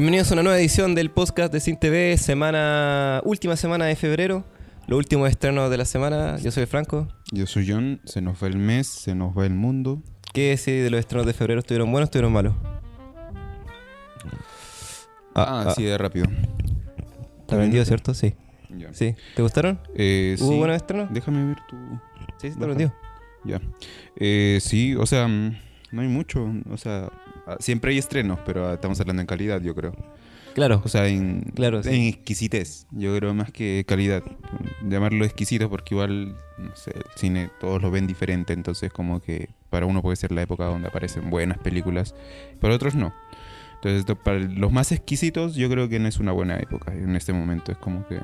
Bienvenidos a una nueva edición del podcast de Sin TV, semana, última semana de febrero, los últimos estrenos de la semana. Yo soy Franco. Yo soy John, se nos va el mes, se nos va el mundo. ¿Qué decís de los estrenos de febrero? ¿Estuvieron buenos o estuvieron malos? Ah, sí, de rápido. ¿Está vendido, cierto? Sí. Ya. Sí. ¿Te gustaron? Eh, ¿Hubo sí. buenos estrenos? Déjame ver tu. Sí, sí, está Baja. vendido. Ya. Eh, sí, o sea, mm, no hay mucho. O sea, ah, siempre hay estrenos, pero ah, estamos hablando en calidad, yo creo. Claro. O sea, en, Claro, sí. en exquisitez. Yo creo más que calidad. Llamarlo exquisito porque igual, no sé, el cine todos lo ven diferente. Entonces, como que para uno puede ser la época donde aparecen buenas películas, para otros no. Entonces, para los más exquisitos, yo creo que no es una buena época en este momento. Es como que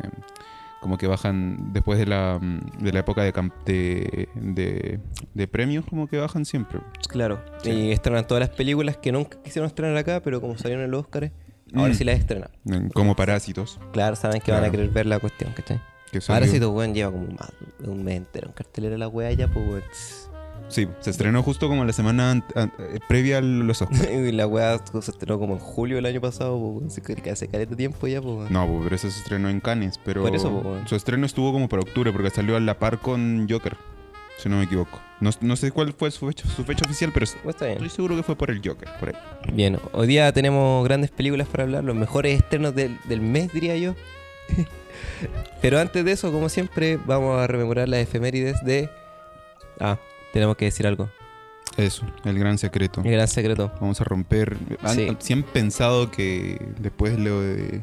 como que bajan después de la, mm, de la época de, de, de, de premios, como que bajan siempre. Claro. Sí. Y estrenan todas las películas que nunca quisieron estrenar acá, pero como salieron en los Oscars, ahora Mm. sí las estrenan. Eh, Como Parásitos. Claro, saben que van a querer ver la cuestión, ¿cachai? Tu weón lleva como más de un mes entero en cartelera la wea ya, pues. Sí, se estrenó justo como la semana an- an- eh, previa a los Oscars. Y la wea se estrenó como en julio del año pasado. Así que hace caleta tiempo ya, pues weón. No, pues, pero eso se estrenó en Cannes, pero Por eso, su estreno estuvo como para octubre porque salió a la par con Joker, si no me equivoco. No, no sé cuál fue su fecha, su fecha oficial, pero Pues está bien. estoy seguro que fue por el Joker, por ahí. Bien, hoy día tenemos grandes películas para hablar, los mejores estrenos del, del mes, diría yo. Pero antes de eso, como siempre, vamos a rememorar las efemérides de. Ah, tenemos que decir algo. Eso, el gran secreto. El gran secreto. Vamos a romper. ¿Han, Sí. ¿sí han pensado que después de, lo de,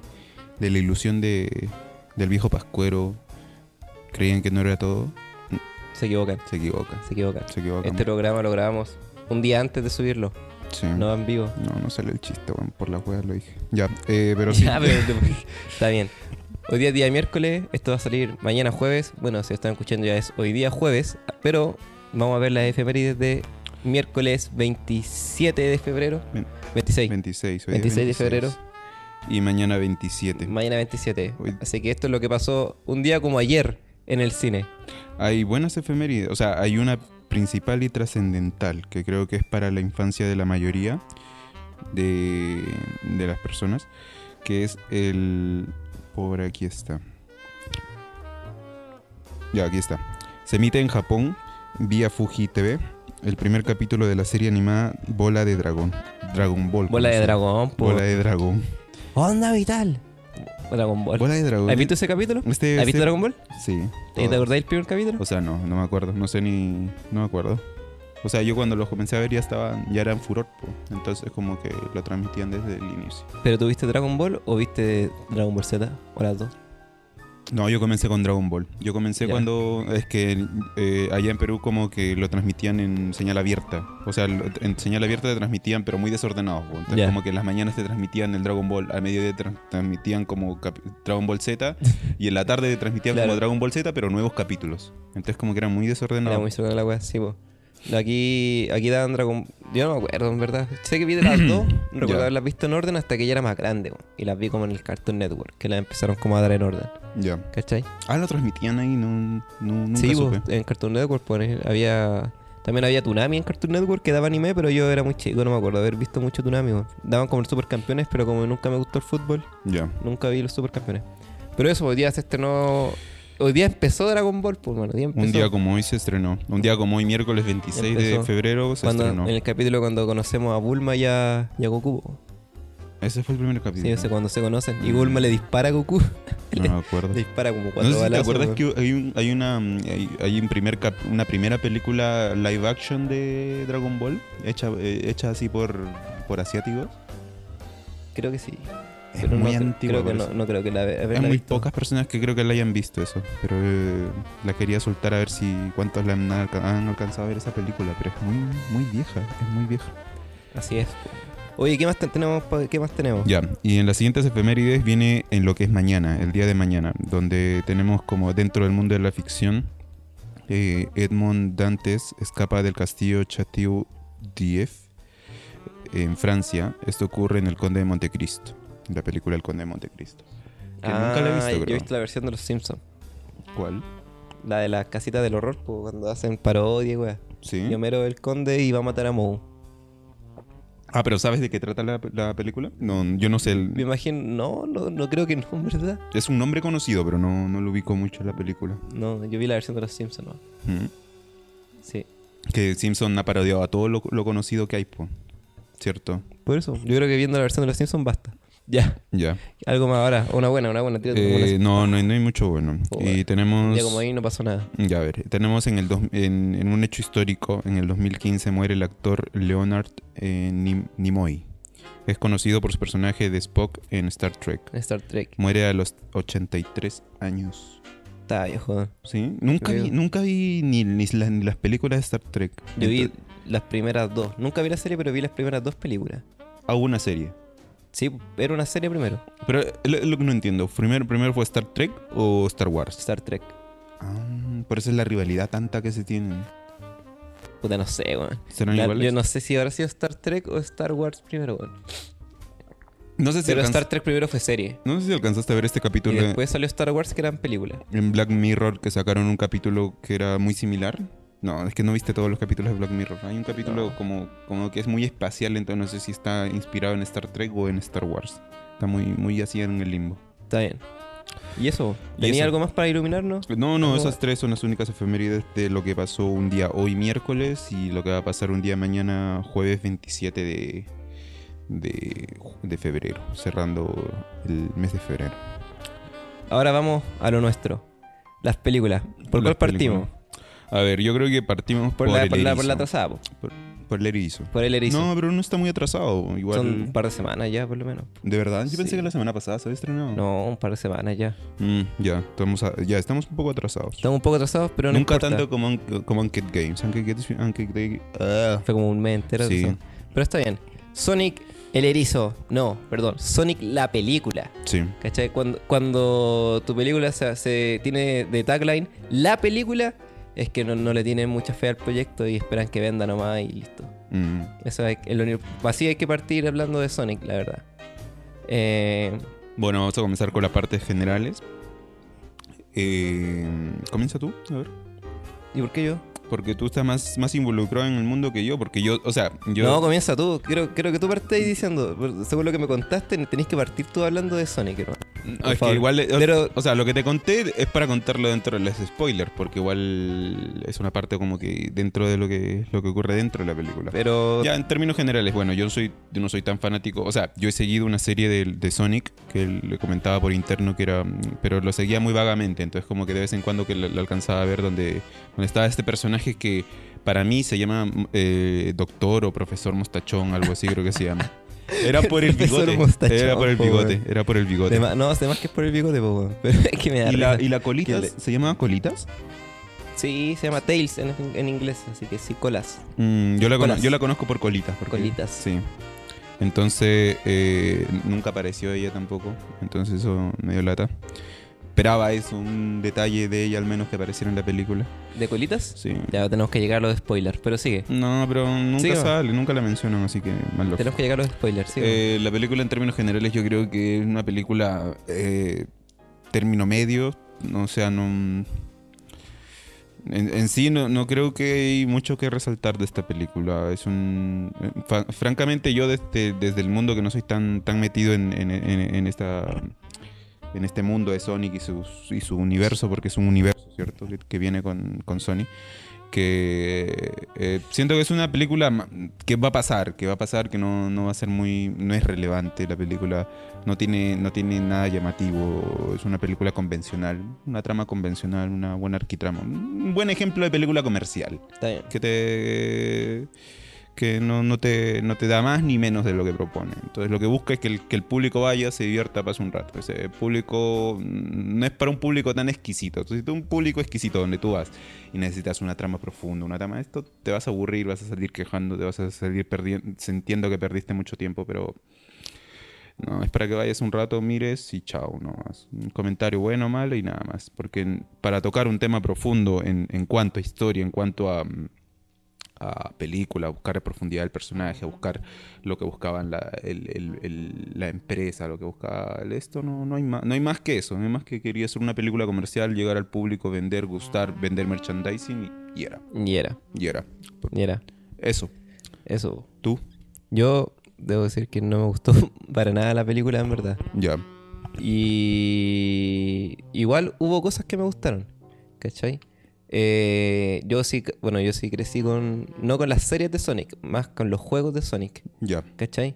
de la ilusión de, del viejo Pascuero creían que no era todo? Se equivocan, Se equivocan. se equivocan. Se equivocan. Este programa lo grabamos un día antes de subirlo, Sí. no en vivo. No, no sale el chiste, weón, por la wea lo dije. Ya, eh, pero sí. Ya, pero está bien. Hoy día es día miércoles, esto va a salir mañana jueves. Bueno, si están escuchando ya es hoy día jueves, pero vamos a ver las efemérides de miércoles 27 de febrero. Ven- 26. 26, hoy es 26 de febrero. Y mañana 27. Mañana 27. Hoy- Así que esto es lo que pasó un día como ayer en el cine. Hay buenas efemérides, o sea, hay una principal y trascendental que creo que es para la infancia de la mayoría de, de las personas, que es el... Por aquí está. Ya, aquí está. Se emite en Japón vía Fuji TV el primer capítulo de la serie animada Bola de Dragón. Dragon Ball. Bola de dragón, po. Bola de Dragón. Onda vital. Dragon Ball. Bola de Dragón. ¿Has visto ese capítulo? Este, ¿Has visto este- Dragon Ball? Sí. ¿Te todo. acordás del primer capítulo? O sea, no, no me acuerdo. No sé ni. No me acuerdo. O sea, yo cuando los comencé a ver ya estaban. Ya eran furor, po. Entonces, como que lo transmitían desde el inicio. ¿Pero tú viste Dragon Ball o viste Dragon Ball Z? ¿O las dos? No, yo comencé con Dragon Ball. Yo comencé cuando. Es que eh, allá en Perú, como que lo transmitían en señal abierta. O sea, en señal abierta te transmitían, pero muy desordenado. po. Entonces, como que en las mañanas te transmitían el Dragon Ball. Al mediodía te tra- transmitían como Dragon Ball Z. y en la tarde te transmitían Claro. como Dragon Ball Z, pero nuevos capítulos. Entonces, como que era muy desordenado. Era muy de la sí. Aquí, aquí daban Dragon Yo no me acuerdo, en verdad. Sé que vi de las dos. No recuerdo Ya. haberlas visto en orden hasta que ya era más grande, po. Y las vi como en el Cartoon Network, que las empezaron como a dar en orden. Ya. ¿Cachai? Ah, lo transmitían ahí, no, no nunca sí, po, supe. en Cartoon Network pues, había. También había Tsunami en Cartoon Network que daba anime, pero yo era muy chico, no me acuerdo haber visto mucho Tsunami. po. Daban como los supercampeones, pero como nunca me gustó el fútbol, Ya. nunca vi los supercampeones. Pero eso, hoy día se estrenó. Hoy día empezó Dragon Ball, pues, bueno, día empezó. Un día como hoy se estrenó. Un día como hoy, miércoles 26 de febrero, se Cuando, estrenó. en el capítulo cuando conocemos a Bulma y a, y a Goku. Ese fue el primer Sí, capítulo. ese cuando se conocen. Y Bulma le dispara a Goku. no me acuerdo. le dispara como No cuatro sé si te acuerdas que hay, un- hay una mm, hay, hay un primer cap- una primera película live action de Dragon Ball hecha eh, hecha así por por asiáticos. Creo que sí. Es Pero muy no, cre- antigua, creo que por no, creo que la Hay muy visto. pocas personas que creo que la hayan visto eso, pero eh, la quería soltar a ver si cuántos la han, alca- han alcanzado a ver esa película, pero es muy muy vieja, es muy vieja. Así es. Oye, ¿qué más te- tenemos? ¿Qué más tenemos? Ya, y en las siguientes efemérides viene en lo que es mañana, el día de mañana, donde tenemos como dentro del mundo de la ficción, eh, Edmond Dantes escapa del castillo Chateau d'If en Francia. Esto ocurre en El Conde de Montecristo, la película El Conde de Montecristo. Que nunca la he visto, Ah, Yo he visto la versión de los Simpsons. ¿Cuál? La de la casita del horror, cuando hacen parodia, weá. Sí. Y Homero el conde y va a matar a Moe. Ah, pero ¿sabes de qué trata la, la película? No, yo no sé. el- Me imagino, no, no, no creo que no, en ¿verdad? Es un nombre conocido, pero no, no lo ubico mucho en la película. No, yo vi la versión de los Simpsons, ¿no? Mm. Sí. Que Simpson ha parodiado a todo lo, lo conocido que hay, po. ¿cierto? Por eso, yo creo que viendo la versión de los Simpsons basta. Ya. Ya. Algo más ahora. Una buena, una buena. Tírate Eh, una- no, no, hay- no hay mucho bueno. Oh, y bueno. tenemos... Ya como ahí no pasó nada. Ya, a ver, tenemos en, el dos- en, en un hecho histórico, en el 2015 muere el actor Leonard eh, Nim- Nimoy. Es conocido por su personaje de Spock en Star Trek. Star Trek. Muere a los 83 años. Está viejo. ¿Sí? Nunca Creo. vi, nunca vi ni, ni la- ni las películas de Star Trek. Yo vi Entonces, las primeras dos. Nunca vi la serie, pero vi las primeras dos películas. Hago una serie. Sí, era una serie primero. Pero es lo, lo que no entiendo. ¿Primero, ¿Primero fue Star Trek o Star Wars? Star Trek. Ah, por eso es la rivalidad tanta que se tienen. Puta, no sé, weón. ¿Serán La- iguales? Yo no sé si habrá sido Star Trek o Star Wars primero, weón. No sé si Pero alcanz- Star Trek primero fue serie. No sé si alcanzaste a ver este Y capítulo de- después salió Star Wars que eran películas. en Black Mirror que sacaron un capítulo que era muy similar. No, es que no viste todos los capítulos de Black Mirror. Hay un capítulo No. como, como que es muy espacial, entonces no sé si está inspirado en Star Trek o en Star Wars. Está muy, muy así en el limbo. Está bien. ¿Y eso? Y ¿Tenía eso. algo más para iluminarnos? No, no, Algo- esas tres son las únicas efemérides de lo que pasó un día hoy miércoles y lo que va a pasar un día mañana jueves 27 de, de, de febrero, cerrando el mes de febrero. Ahora vamos a lo nuestro. Las películas. ¿Por Las cuál partimos? A ver, yo creo que partimos Por, por, la, el por, la, por la atrasada, po. Por el erizo. por el erizo. No, pero no está muy atrasado. Igual. Son un par de semanas ya, por lo menos. ¿De verdad? Yo Sí. pensé que la semana pasada se había estrenado. No, un par de semanas ya. Mm, ya, estamos a- ya, estamos un poco atrasados. Estamos un poco atrasados, pero no Nunca importa. tanto como, Unc- como Uncut Games. Uncut Games. Uncut Games- ah. Fue como un mes entero. Sí. Pero está bien. Sonic el erizo. No, perdón. Sonic la película. Sí. ¿Cachai? Cuando, cuando tu película se, se tiene de tagline la película, es que no, no le tienen mucha fe al proyecto y esperan que venda nomás y listo. Mm. Eso es, único- Así hay que partir hablando de Sonic, la verdad. Eh, Bueno, vamos a comenzar con las partes generales. Eh, Comienza tú, a ver. ¿Y por qué yo? Porque tú estás más, más involucrado en el mundo que yo. Porque yo, o sea, yo. No, comienza tú. Quiero, quiero que tú partas diciendo. Según lo que me contaste, tenés que partir tú hablando de Sonic, hermano. No, por es favor. que igual. o- Pero- o sea, lo que te conté es para contarlo dentro de los spoilers. Porque igual es una parte como que dentro de lo que, lo que ocurre dentro de la película. Pero. Ya, en términos generales, bueno, yo no soy, yo no soy tan fanático. O sea, yo he seguido una serie de, de Sonic que le comentaba por interno que era. Pero lo seguía muy vagamente. Entonces, como que de vez en cuando que lo, lo alcanzaba a ver donde, donde estaba este personaje que para mí se llama eh, Doctor o Profesor Mostachón, algo así creo que se llama. Era por el bigote. Era por el bigote. Era por el bigote. de ma- no, además que es por el bigote, po, weón. Pero es que me da ¿Y la, y la colitas? Que le- ¿Se llamaba colitas? Sí, se llama Tails en, en inglés, así que sí, colas. Mm, yo, la Colas. yo la conozco por colitas. porque- Colitas. Sí. Entonces, eh, nunca apareció ella tampoco. Entonces, eso me dio lata. Esperaba eso, un detalle de ella al menos que apareciera en la película. ¿De colitas? Sí. Ya tenemos que llegar a los spoilers, pero sigue. No, pero nunca sale, nunca la mencionan, así que mal loco. Tenemos que llegar a los spoilers, sigue. Eh, la película en términos generales yo creo que es una película eh, término medio, o sea, no... En, en sí no, no creo que hay mucho que resaltar de esta película. Es un... eh, fa- francamente yo desde, desde el mundo que no soy tan, tan metido en- en esta... En este mundo de Sonic y, sus, y su universo, porque es un universo, ¿cierto? Que, que viene con, con Sony que eh, siento que es una película que va a pasar, que va a pasar, que no, no va a ser muy, no es relevante la película, no tiene, no tiene nada llamativo, es una película convencional, una trama convencional, una buena arquitrama, un buen ejemplo de película comercial, Está bien. que te que no, no te, no te da más ni menos de lo que propone. Entonces lo que busca es que el, que el público vaya, se divierta, pase un rato. Ese público mm, no es para un público tan exquisito. Entonces, si un público exquisito donde tú vas y necesitas una trama profunda, una trama de esto, te vas a aburrir, vas a salir quejando, te vas a salir perdiendo, sintiendo que perdiste mucho tiempo, pero no, es para que vayas un rato, mires y chao, no más. Un comentario bueno malo y nada más. Porque para tocar un tema profundo en, en cuanto a historia, en cuanto a, mm, a película, a buscar profundidad del personaje, a buscar lo que buscaban la, el- el- el- la empresa, lo que buscaba el esto, no, no, hay más, no hay más que eso. No hay más que quería hacer una película comercial, llegar al público, vender, gustar, vender merchandising y, y era. Y era, Y era. y era. Eso. Eso. ¿Tú? Yo debo decir que no me gustó para nada la película, en verdad. Ya. Y igual hubo cosas que me gustaron, ¿cachai? Eh, yo sí, bueno, yo sí crecí con, no con las series de Sonic, más con los juegos de Sonic, Ya. ¿cachai?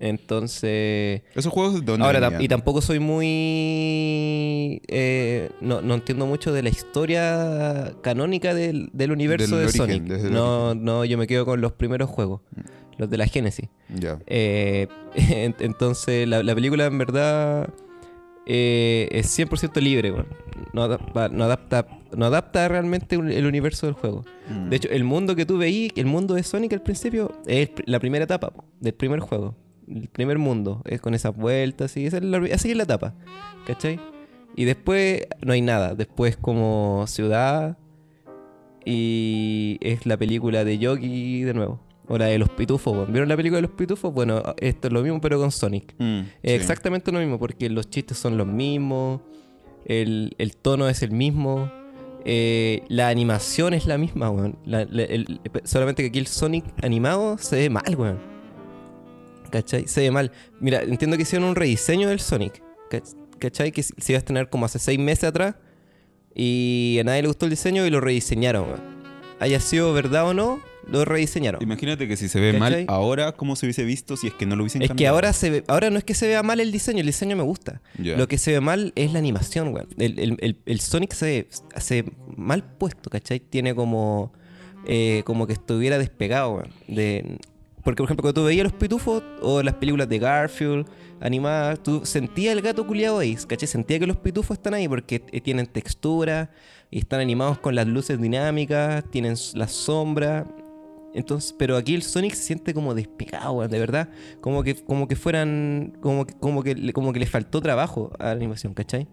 Entonces... ¿Esos juegos de dónde Ahora, y tampoco soy muy... eh, no, no entiendo mucho de la historia canónica del, del universo Del de origen, Sonic. No, no, yo me quedo con los primeros juegos, los de la Genesis. Ya. Eh, en- entonces, la, la película en verdad eh, es 100% libre, weón. no, adapta, no, adapta, no adapta realmente un- el universo del juego. Mm. De hecho, el mundo que tú veí, el mundo de Sonic al principio, es la primera etapa del primer juego. El primer mundo, es con esas vueltas, y esa es la, así es la etapa, ¿cachai? Y después no hay nada, después como ciudad y es la película de Yogi de nuevo. O la de los pitufos. ¿vieron la película de los pitufos? Bueno, esto es lo mismo pero con Sonic. Mm, Es sí. exactamente lo mismo, porque los chistes son los mismos, el, el tono es el mismo, eh, la animación es la misma, weón. Solamente que aquí el Sonic animado se ve mal, weón. ¿Cachai? Se ve mal. Mira, entiendo que hicieron un rediseño del Sonic. ¿cach- ¿Cachai? Que se iba a estrenar como hace seis meses atrás. Y a nadie le gustó el diseño y lo rediseñaron, weón. Haya sido verdad o no, lo rediseñaron. Imagínate que si se ve ¿Cachai? mal ahora, ¿cómo se hubiese visto si es que no lo hubiesen Es que cambiado? ahora se ve, ahora no es que se vea mal el diseño, el diseño me gusta. Lo que se ve mal es la animación, weón. El, el- el- el Sonic se ve mal puesto, ¿cachai? Tiene como. eh, como que estuviera despegado, weón. De, porque, por ejemplo, cuando tú veías los pitufos o las películas de Garfield animadas, tú sentías el gato culiado ahí, ¿cachai? Sentía que los pitufos están ahí porque eh, tienen textura y están animados con las luces dinámicas, tienen las sombras. Entonces, pero aquí el Sonic se siente como despegado, de verdad. Como que, como que fueran. Como que, como que, como que le faltó trabajo a la animación, ¿cachai?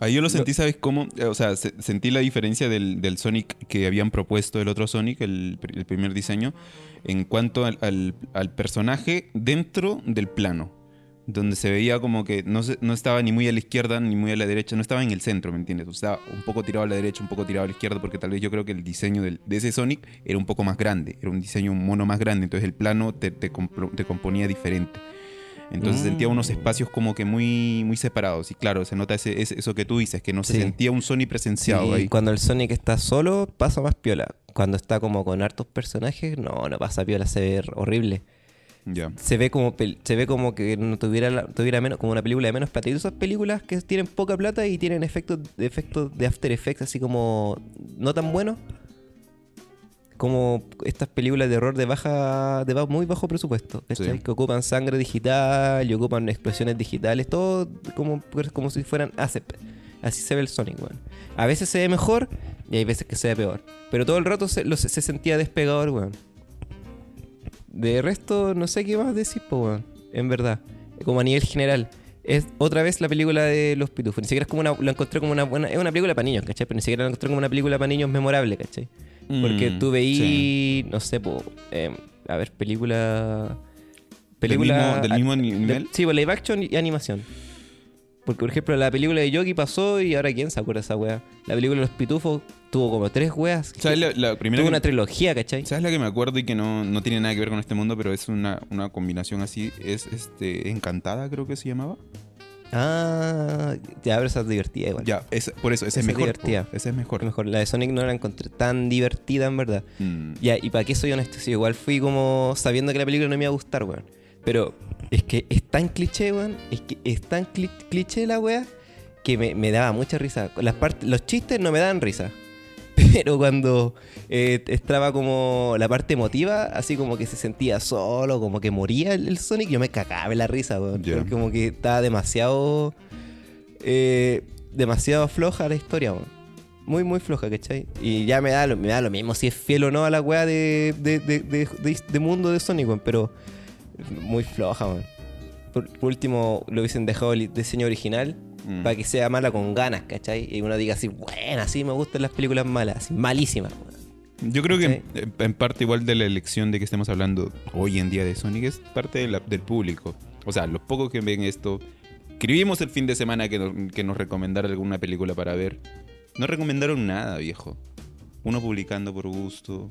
Ahí yo lo sentí, ¿sabes cómo? Eh, O sea, se- sentí la diferencia del, del Sonic que habían propuesto el otro Sonic, el, el primer diseño, en cuanto al, al- al personaje dentro del plano. Donde se veía como que no, se- no estaba ni muy a la izquierda ni muy a la derecha, no estaba en el centro, ¿me entiendes? O sea, un poco tirado a la derecha, un poco tirado a la izquierda, porque tal vez yo creo que el diseño del- de ese Sonic era un poco más grande, era un diseño un mono más grande, entonces el plano te, te compro- te componía diferente. Entonces Mm. sentía unos espacios como que muy, muy separados. Y claro, se nota ese, ese- eso que tú dices, que no se Sí. sentía un Sony presenciado Sí, ahí. cuando el Sonic está solo, pasa más piola. Cuando está como con hartos personajes, no, no pasa piola, se ve horrible. Se ve como se ve como que no tuviera, la- tuviera menos, como una película de menos plata. Y esas películas que tienen poca plata y tienen efectos, efectos de After Effects así como no tan buenos. Como estas películas de horror de baja, de muy bajo presupuesto. Que ocupan sangre digital y ocupan explosiones digitales, todo como, como si fueran ASEP. Así se ve el Sonic, weón. A veces se ve mejor y hay veces que se ve peor. Pero todo el rato se, lo- se sentía despegador, weón. De resto, no sé qué más decir, po, weón. En verdad. Como a nivel general. Es otra vez la película de los pitufos. Ni siquiera es como una. Lo encontré como una buena. Es una película para niños, ¿cachai? Pero ni siquiera la encontré como una película para niños memorable, ¿cachai? Porque Mm, tú veí. sí. No sé, po. eh, a ver, película. ¿Del mismo- del mismo de- nivel? sí, pues live action y animación. Porque, por ejemplo, la película de Yogi pasó y ahora quién se acuerda de esa wea. La película de los pitufos tuvo como tres weas. ¿Sabes la, la primera tuvo que- una trilogía, ¿cachai? ¿Sabes la que me acuerdo y que no, no tiene nada que ver con este mundo, pero es una, una combinación así? Es este Encantada, creo que se llamaba. Ah, ya, pero esa es divertida igual. Ya, es, por eso, ese Esa es mejor. divertida. po, Ese es mejor. Mejor, la de Sonic no la encontré tan divertida, en verdad. Mm, Ya, y para qué soy honesto, sí, igual fui como sabiendo que la película no me iba a gustar, weón. Pero es que es tan cliché, weón. Es que es tan cli- cliché la wea que me, me daba mucha risa. Las los chistes no me daban risa. Pero cuando eh, estaba como la parte emotiva, así como que se sentía solo, como que moría el, el Sonic, yo me cagaba de la risa, weón. Porque Como que estaba demasiado. eh, demasiado floja la historia, weón. Muy, muy floja, ¿cachai? Y ya me da lo, me da lo mismo si es fiel o no a la weá de, de, de, de- de- de mundo de Sonic, weón, pero muy floja, weón. Por, último, lo hubiesen dejado el diseño original mm. para que sea mala con ganas, ¿cachai? Y uno diga así, buena, sí me gustan las películas malas, así, malísimas. Yo creo que en, en parte igual de la elección de que estemos hablando hoy en día de Sonic es parte de la- del público. O sea, los pocos que ven esto, escribimos el fin de semana que nos, que nos recomendara alguna película para ver. No recomendaron nada, viejo. Uno publicando por gusto.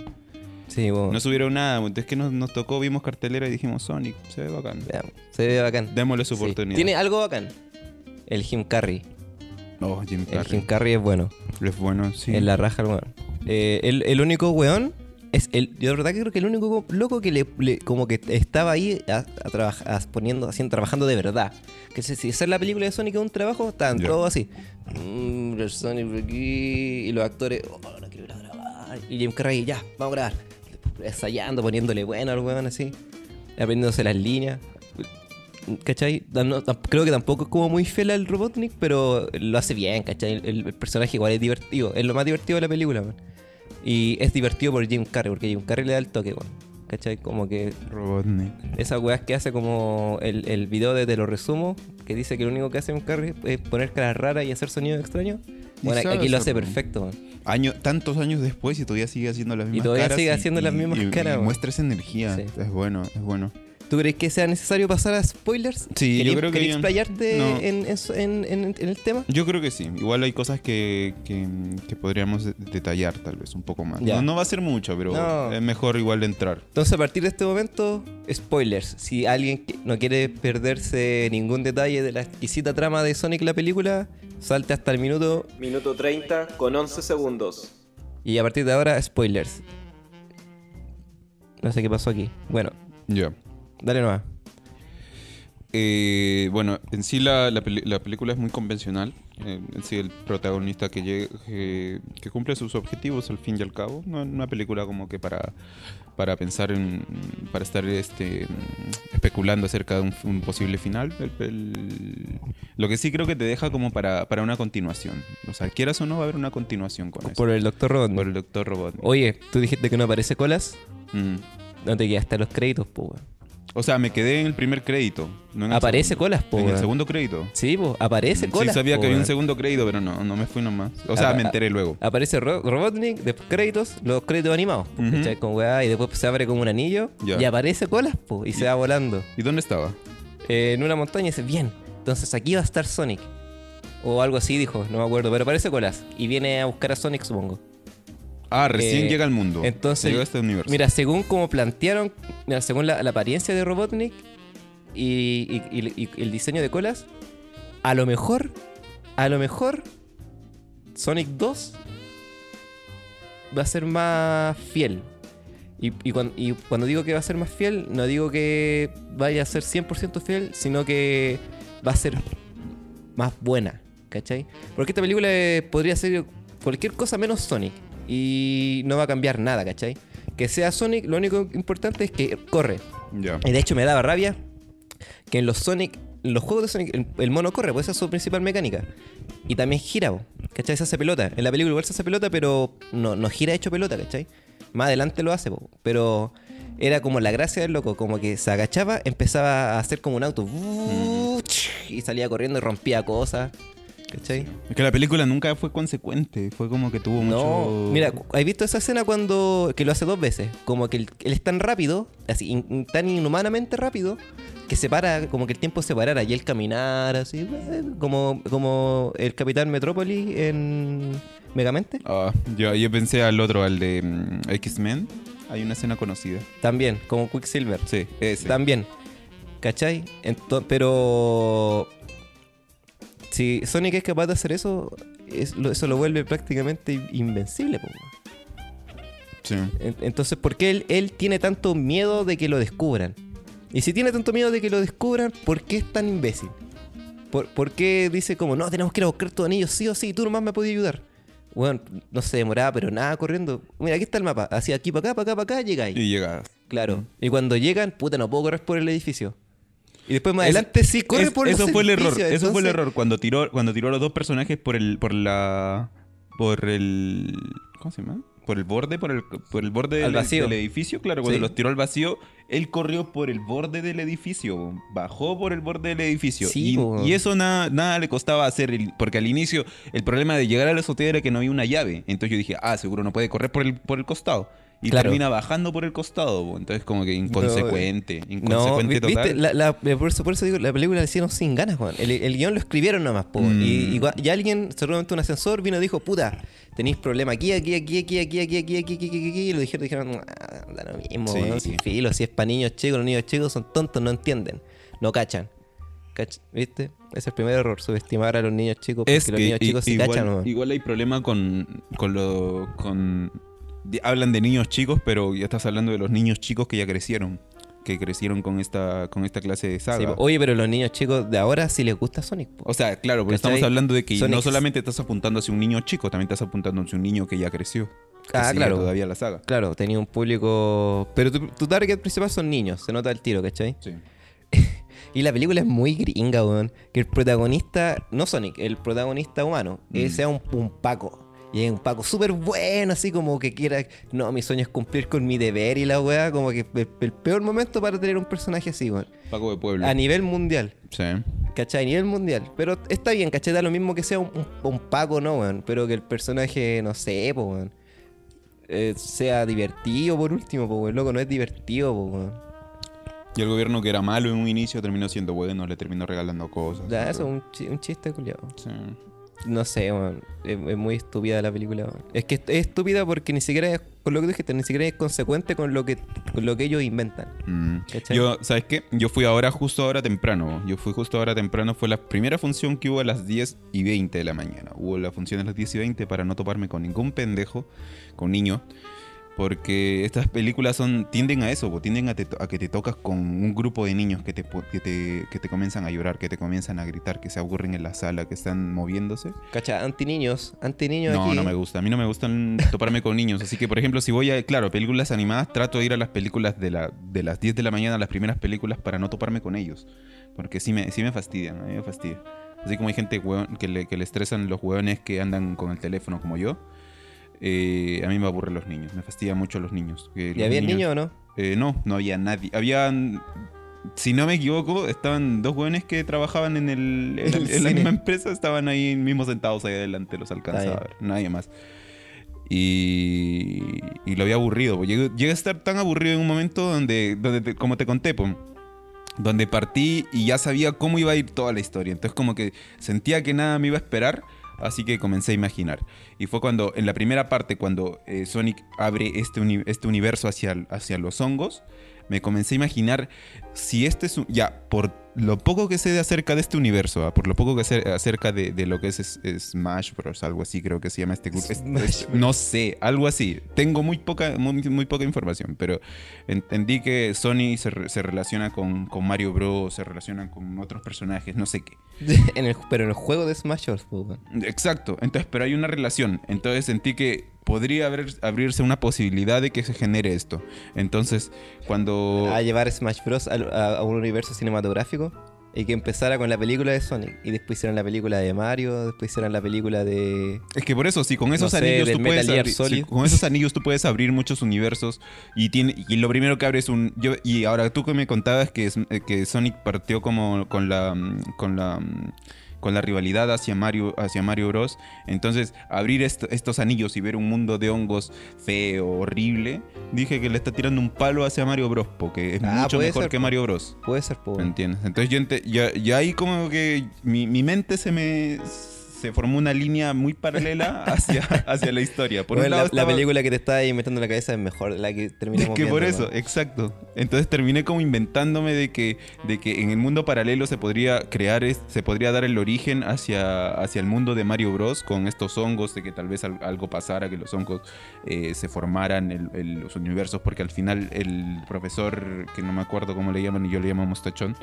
Sí, bueno. No subieron nada, entonces que nos, nos tocó, vimos cartelera y dijimos Sonic, se ve bacán. Veamos, se ve bacán. Démosle su Sí. oportunidad. Tiene algo bacán. El Jim Carrey. Oh, Jim El Carrey. Jim Carrey es bueno. Es bueno, sí. En la raja el weón. Eh, el, el único weón es el. Yo de verdad que creo que el único loco que le, le- como que estaba ahí a, a trabajar, a- poniendo, haciendo, trabajando de verdad. Que si, si hacer la película de Sonic es un trabajo, estaban todos así. Mm, el Sonic aquí. Y los actores, oh, no quiero ir a grabar. Y Jim Carrey, ya, vamos a grabar. Ensayando, poniéndole bueno al weón así. Aprendiéndose las líneas. ¿Cachai? No, creo que tampoco es como muy fiel al Robotnik, pero lo hace bien, ¿cachai? El, el personaje igual es divertido. Es lo más divertido de la película, man. Y es divertido por Jim Carrey, porque Jim Carrey le da el toque, weón. ¿Cachai? Como que Robotnik. esas weas que hace como el, el video de Te lo resumo, que dice que lo único que hace Jim Carrey es poner caras raras y hacer sonidos extraños. Y Bueno, aquí lo hace perfecto, man. Año, tantos años después y todavía sigue haciendo las mismas todavía caras. sigue haciendo las mismas y- y caras, man. muestra esa energía. Sí. Es bueno, es bueno. ¿Tú crees que sea necesario pasar a spoilers? Sí, yo ¿Querí- creo que explayarte no. en, eso- en- en- en el tema? Yo creo que sí. Igual hay cosas que, que, que podríamos de- detallar tal vez un poco más. No, no va a ser mucho, pero No. es mejor igual entrar. Entonces, a partir de este momento, spoilers. Si alguien no quiere perderse ningún detalle de la exquisita trama de Sonic la película, salte hasta el minuto Minuto 30 con 11 segundos. y a partir de ahora, spoilers. No sé qué pasó aquí. Bueno, Ya. Dale nomás. Eh, bueno, en sí la, la película es muy convencional. Eh, en sí el protagonista que, llega- que, que cumple sus objetivos al fin y al cabo. No es una película como que para, para pensar en... para estar este, especulando acerca de un, un posible final. El- el- lo que sí creo que te deja como para, para una continuación. O sea, quieras o no va a haber una continuación con eso. Por el Dr. Robotnik. Por el Doctor Robot. Oye, tú dijiste que no aparece colas. Mm. No te quedaste a los créditos, weón. O sea, me quedé en el primer crédito. no en el Aparece segundo. colas, po, En el segundo crédito. Sí, po, aparece Sí, colas. sabía po, que había un segundo crédito, pero no, no me fui nomás. O sea, me enteré luego. Aparece Ro- Robotnik, después créditos, los créditos animados. ¿cachai? Con weá, y después se abre como un anillo Ya. y aparece colas, po, y se va volando. ¿Y dónde estaba? Eh, en una montaña y dice, bien, entonces aquí va a estar Sonic. O algo así dijo, no me acuerdo, pero aparece colas. Y viene a buscar a Sonic, supongo. Ah, recién Eh, llega al mundo. entonces, Llegó a este universo. Mira, según como plantearon, mira, según la, la apariencia de Robotnik y, y- y- y el diseño de colas, a lo mejor, a lo mejor, Sonic 2 va a ser más fiel. Y, y cuan- y cuando digo que va a ser más fiel, no digo que vaya a ser 100% fiel, sino que va a ser más buena, ¿cachai? Porque esta película eh, podría ser cualquier cosa menos Sonic y no va a cambiar nada, ¿cachai? Que sea Sonic, lo único importante es que corre. Ya. Y de hecho me daba rabia que en los Sonic, en los juegos de Sonic, el, el mono corre, pues esa es su principal mecánica. Y también gira, ¿cachai? Se hace pelota. En la película igual se hace pelota, pero no, no gira hecho pelota, ¿cachai? Más adelante lo hace, po, pero era como la gracia del loco, como que se agachaba, empezaba a hacer como un auto. Y salía corriendo y rompía cosas. ¿Cachai? Es que la película nunca fue consecuente. Fue como que tuvo No, mucho. mira, ¿has visto esa escena cuando que lo hace dos veces? Como que él, él es tan rápido, así, in- tan inhumanamente rápido, que se para, como que el tiempo se parara y él caminar así, como, como el Capitán Metrópoli en Megamente. Ah, yo, yo pensé al otro, al de mm, X-Men. Hay una escena conocida. También, como Quicksilver. Sí, ese. También. ¿Cachai? Pero si Sonic es capaz de hacer eso, eso lo vuelve prácticamente invencible. po. Sí. En- Entonces, ¿por qué él, él tiene tanto miedo de que lo descubran? Y si tiene tanto miedo de que lo descubran, ¿por qué es tan imbécil? ¿Por, por qué dice como, no, tenemos que ir a buscar tu anillo, sí o sí, tú nomás me podías ayudar? Bueno, no se demoraba, pero nada corriendo. Mira, aquí está el mapa. Así aquí para acá, para acá, para acá, llega ahí. Y llega. Claro. Y cuando llegan, puta, no puedo correr por el edificio. Y después más Es- adelante sí corre Es- por eso fue el error. Eso fue el error. Cuando tiró, cuando tiró a los dos personajes por el, por la. Por el. ¿Cómo se llama? Por el borde, por el, por el borde Al del, vacío. del edificio. Claro, cuando Sí. los tiró al vacío, él corrió por el borde del edificio. Bajó por el borde del edificio. Sí, y, eso nada, nada le costaba hacer. porque al inicio, el problema de llegar a la azotea era que no había una llave. Entonces yo dije, ah, seguro no puede correr por el, por el costado. Y Claro. termina bajando por el costado. po. Entonces, como que inconsecuente. No, inconsecuente vi- total. viste, la, la- por, eso, por eso digo, la película la hicieron sin ganas, Juan. El, el guion lo escribieron nomás, po. Mm. Y, y y alguien, seguramente un ascensor, vino y dijo, puta, tenéis problema aquí, aquí, aquí, aquí, aquí, aquí, aquí, aquí, aquí, aquí, aquí, y lo dijeron, dijeron, "Ah, da lo mismo, Sí. weón, sin filo. Si es para niños chicos, los niños chicos son tontos, no entienden, no cachan. Cach- ¿Viste? Ese es el primer error, subestimar a los niños chicos. Porque Es los que niños i- chicos sí igual, cachan, igual hay problema con, con lo. Con, hablan de niños chicos, pero ya estás hablando de los niños chicos que ya crecieron. Que crecieron con esta, con esta clase de saga. Sí. Oye, pero los niños chicos de ahora sí les gusta Sonic. po. O sea, claro, porque ¿Cachai? estamos hablando de que Sonic- no solamente estás apuntando hacia un niño chico, también estás apuntando hacia un niño que ya creció. que Ah, claro. todavía la saga. Claro, tenía un público. Pero tu, tu target principal son niños, se nota el tiro, ¿cachai? Sí. Y la película es muy gringa, weón. Que el protagonista, no Sonic, el protagonista humano, Mm. sea un, un Paco. Y es un Paco súper bueno, así como que quiera. No, mi sueño es cumplir con mi deber y la weá, como que el, el peor momento para tener un personaje así, weón. Paco de Pueblo. A nivel mundial, Sí. ¿cachai? A nivel mundial. Pero está bien, ¿cachai? Da lo mismo que sea un, un- un Paco, ¿no, weón? Pero que el personaje, no sé, po, weón. eh, sea divertido por último, po, weón. Loco, no es divertido, po, weón. Y el gobierno que era malo en un inicio terminó siendo bueno, le terminó regalando cosas. Ya, eso es un, un chiste culiado. Sí. No sé. Es, es muy estúpida la película. Es que es, es estúpida porque ni siquiera es, con lo que dijiste, ni siquiera es consecuente con lo que, con lo que ellos inventan. Mm. Yo, ¿sabes qué? Yo fui ahora, justo ahora temprano. Yo fui justo ahora temprano. Fue la primera función que hubo a las 10 y 20 de la mañana. Hubo la función a las 10 y 20 para no toparme con ningún pendejo, con niño. Porque estas películas son tienden a eso, tienden a, te- a que te tocas con un grupo de niños que te, que, te, que te comienzan a llorar, que te comienzan a gritar, que se aburren en la sala, que están moviéndose. ¿Cachai? Anti-niños, anti-niños No, aquí. no me gusta. A mí no me gustan toparme con niños. Así que, por ejemplo, si voy a, claro, películas animadas, trato de ir a las películas de, la, de las 10 de la mañana, las primeras películas, para no toparme con ellos. Porque sí me, sí me fastidian, a mí me fastidia. Así como hay gente que, le, que le estresan los hueones que andan con el teléfono como yo. Eh, a mí me aburren los niños, me fastidia mucho los niños. que ¿Y los había niños- niños o no? eh, no, no había nadie. Habían, si no me equivoco, estaban dos jóvenes que trabajaban en, el, en, El la- en la misma empresa, estaban ahí mismos sentados ahí adelante, los alcanzaba a ver, nadie más. Y, y lo había aburrido. pues. Llegué, llegué a estar tan aburrido en un momento donde, donde te- como te conté, pues, donde partí y ya sabía cómo iba a ir toda la historia. Entonces como que sentía que nada me iba a esperar, así que comencé a imaginar. Y fue cuando, en la primera parte, cuando eh, Sonic abre este, este universo hacia, hacia los hongos, me comencé a imaginar si este es un... Ya, por lo poco que sé de acerca de este universo, ah, por lo poco que sé acerca de, de lo que es, es- es Smash Bros, algo así creo que se llama este grupo. Es- no sé, algo así. Tengo muy poca, muy, muy poca información, pero entendí que Sony se, re- se relaciona con, con Mario Bros, se relaciona con otros personajes, no sé qué. En el, pero en el juego de Smash Bros. weón. Exacto, entonces, pero hay una relación. Entonces sentí que podría haber- abrirse una posibilidad de que se genere esto. Entonces, cuando... A llevar Smash Bros. a, a un universo cinematográfico y que empezara con la película de Sonic. Y después hicieran la película de Mario, después hicieran la película de. Es que por eso, si con esos No anillos tú puedes abrir, si con esos anillos tú puedes abrir muchos universos y tiene y lo primero que abres un yo, y ahora tú que me contabas que que Sonic partió como con la mm, con la mm, con la rivalidad hacia Mario hacia Mario Bros. Entonces, abrir esto- estos anillos y ver un mundo de hongos feo, horrible, dije que le está tirando un palo hacia Mario Bros, porque es Ah, mucho mejor ser, que. Mario Bros. Puede ser, po, ¿Me weón. entiendes? Entonces yo ya ahí como que mi, mi mente se me se formó una línea muy paralela hacia, hacia la historia. Por Weón, un lado la, película que te está ahí metiendo en la cabeza es mejor, la que es terminamos que por eso, exacto. Entonces terminé como inventándome de que, de que en el mundo paralelo se podría crear, es- se podría dar el origen hacia, hacia el mundo de Mario Bros. con estos hongos, de que tal vez al- algo pasara, que los hongos eh, se formaran el- el- los universos, porque al final el profesor, que no me acuerdo cómo le llaman, y yo le llamo Mostachón,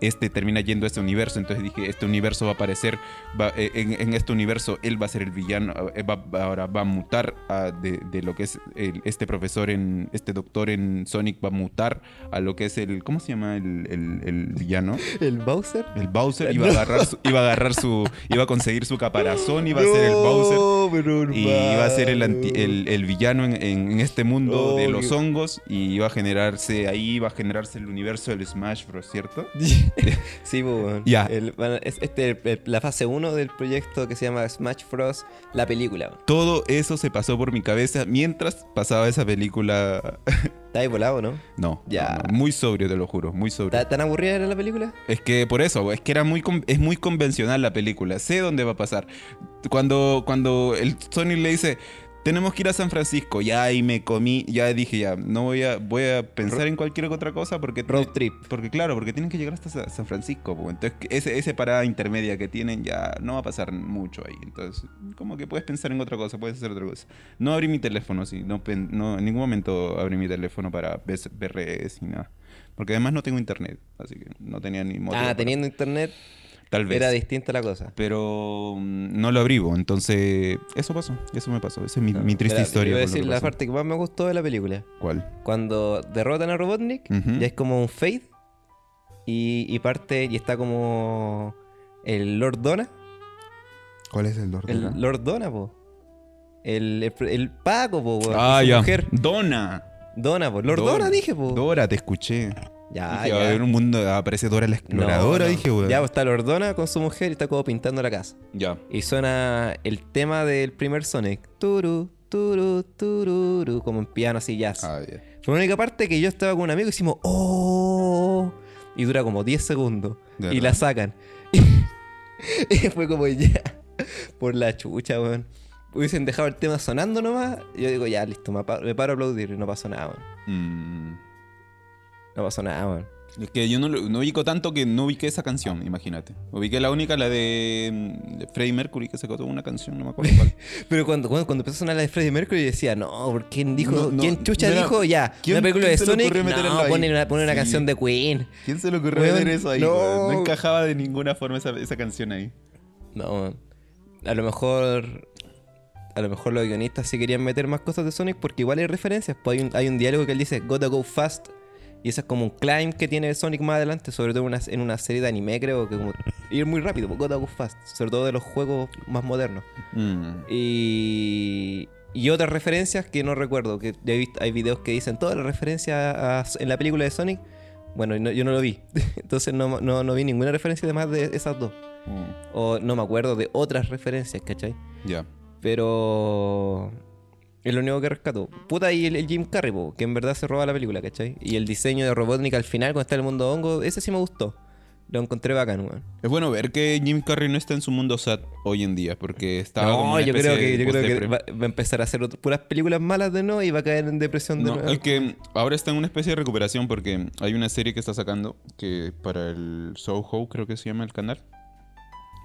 este termina yendo a este universo. Entonces dije, este universo va a aparecer, va- eh, en, en este universo él va a ser el villano, eh, va- ahora va a mutar a- de, de lo que es el- este profesor en, este doctor en Sonic va a mutar a lo que es el, ¿cómo se llama el, el- el villano? ¿El Bowser? El Bowser iba a agarrar su, iba a agarrar su, iba a conseguir su caparazón, iba a ser el Bowser. Y iba a ser el, anti- el, villano en, este mundo Oh, de los hongos y iba a generarse ahí, iba a generarse el universo del Smash Bros, ¿cierto? sí, po, weón. Ya. Bueno, es este, la fase 1 del proyecto que se llama Smash Bros. La película. Todo eso se pasó por mi cabeza mientras pasaba esa película. Está ahí volado, ¿no? No, Ya. no, no, muy sobrio, te lo juro, muy sobrio. ¿Está tan aburrida era la película? Es que por eso, es que era muy es muy convencional la película. Sé dónde va a pasar. Cuando, cuando el Sony le dice, tenemos que ir a San Francisco. Ya ahí me comí, ya dije, ya, no voy a, voy a pensar en cualquier otra cosa porque... Road trip. Porque claro, porque tienen que llegar hasta Sa- San Francisco. po. Entonces, ese, ese parada intermedia que tienen ya no va a pasar mucho ahí. Entonces, como que puedes pensar en otra cosa, puedes hacer otra cosa. No abrí mi teléfono, sí. No, no, en ningún momento abrí mi teléfono para ver, ver redes ni nada. Porque además no tengo internet, así que no tenía ni motivo. Ah, para- teniendo internet Tal vez. era distinta la cosa. Pero mm, no lo abrigo, entonces eso pasó, eso me pasó. Esa es mi, mi triste Mira, historia. Iba a decir la parte que más me gustó de la película. ¿Cuál? Cuando derrotan a Robotnik, ya es como un fade. Y, y parte, y está como el Lord Donna. ¿Cuál es el Lord El Lord Donna, po. El, el, el Paco, po, Ah, ya. mujer. Donna. Donna, po. Lord Donna, dije, po. Dora, te escuché. Ya, dije, va a ya. haber un mundo, aparece Dora la exploradora, no. dije, weón. Ya, pues está Lord Donna con su mujer y está como pintando la casa. Ya. Y suena el tema del primer Sonic. Turu, turu, tururu, como en piano así jazz. Ah, ya. Fue la única parte que yo estaba con un amigo y hicimos ¡Oh! Y dura como 10 segundos. ¿De y la sacan. y fue como ya. Por la chucha, weón. Hubiesen dejado el tema sonando nomás. y Yo digo, ya, listo, me paro a aplaudir y no pasó nada, weón. Mm. No pasó nada, weón. Es que yo no, no ubico tanto que no ubiqué esa canción, imagínate. Ubiqué la única, la de, mm, de Freddie Mercury, que sacó toda una canción, no me acuerdo cuál. Pero cuando, cuando, cuando empezó a sonar la de Freddie Mercury, decía, no, ¿por quién dijo? No, no, ¿Quién chucha dijo ya? ¿quién- una película quién de Sonic, no, pone una, pone una Sí. canción de Queen. ¿Quién se le ocurrió meter eso ahí? no. encajaba de ninguna forma esa, esa canción ahí. No, a lo mejor. A lo mejor los guionistas sí querían meter más cosas de Sonic porque igual hay referencias. Pues hay un, hay un diálogo que él dice, Gotta go fast. Y ese es como un climb que tiene Sonic más adelante, sobre todo en una, en una serie de anime, creo que como ir muy rápido, Gotta go fast. Sobre todo de los juegos más modernos. Mm. Y, y otras referencias que no recuerdo. Que he visto- hay videos que dicen todas las referencias a- en la película de Sonic. Bueno, no- yo no lo vi. Entonces no, no, no vi ninguna referencia además de esas dos. Mm. O no me acuerdo de otras referencias, ¿cachai? Ya. Pero. Es lo único que rescato. Puta, y el, el Jim Carrey, po, que en verdad se roba la película, ¿cachai? Y el diseño de Robotnik al final, cuando está en el mundo hongo, ese sí me gustó. Lo encontré bacán, weón. Es bueno ver que Jim Carrey no está en su mundo sad hoy en día, porque estaba como No, una yo creo que, yo creo que va, va a empezar a hacer otro- puras películas malas de nuevo y va a caer en depresión de No, nuevo. es que ahora está en una especie de recuperación porque hay una serie que está sacando que para el Soho creo que se llama el canal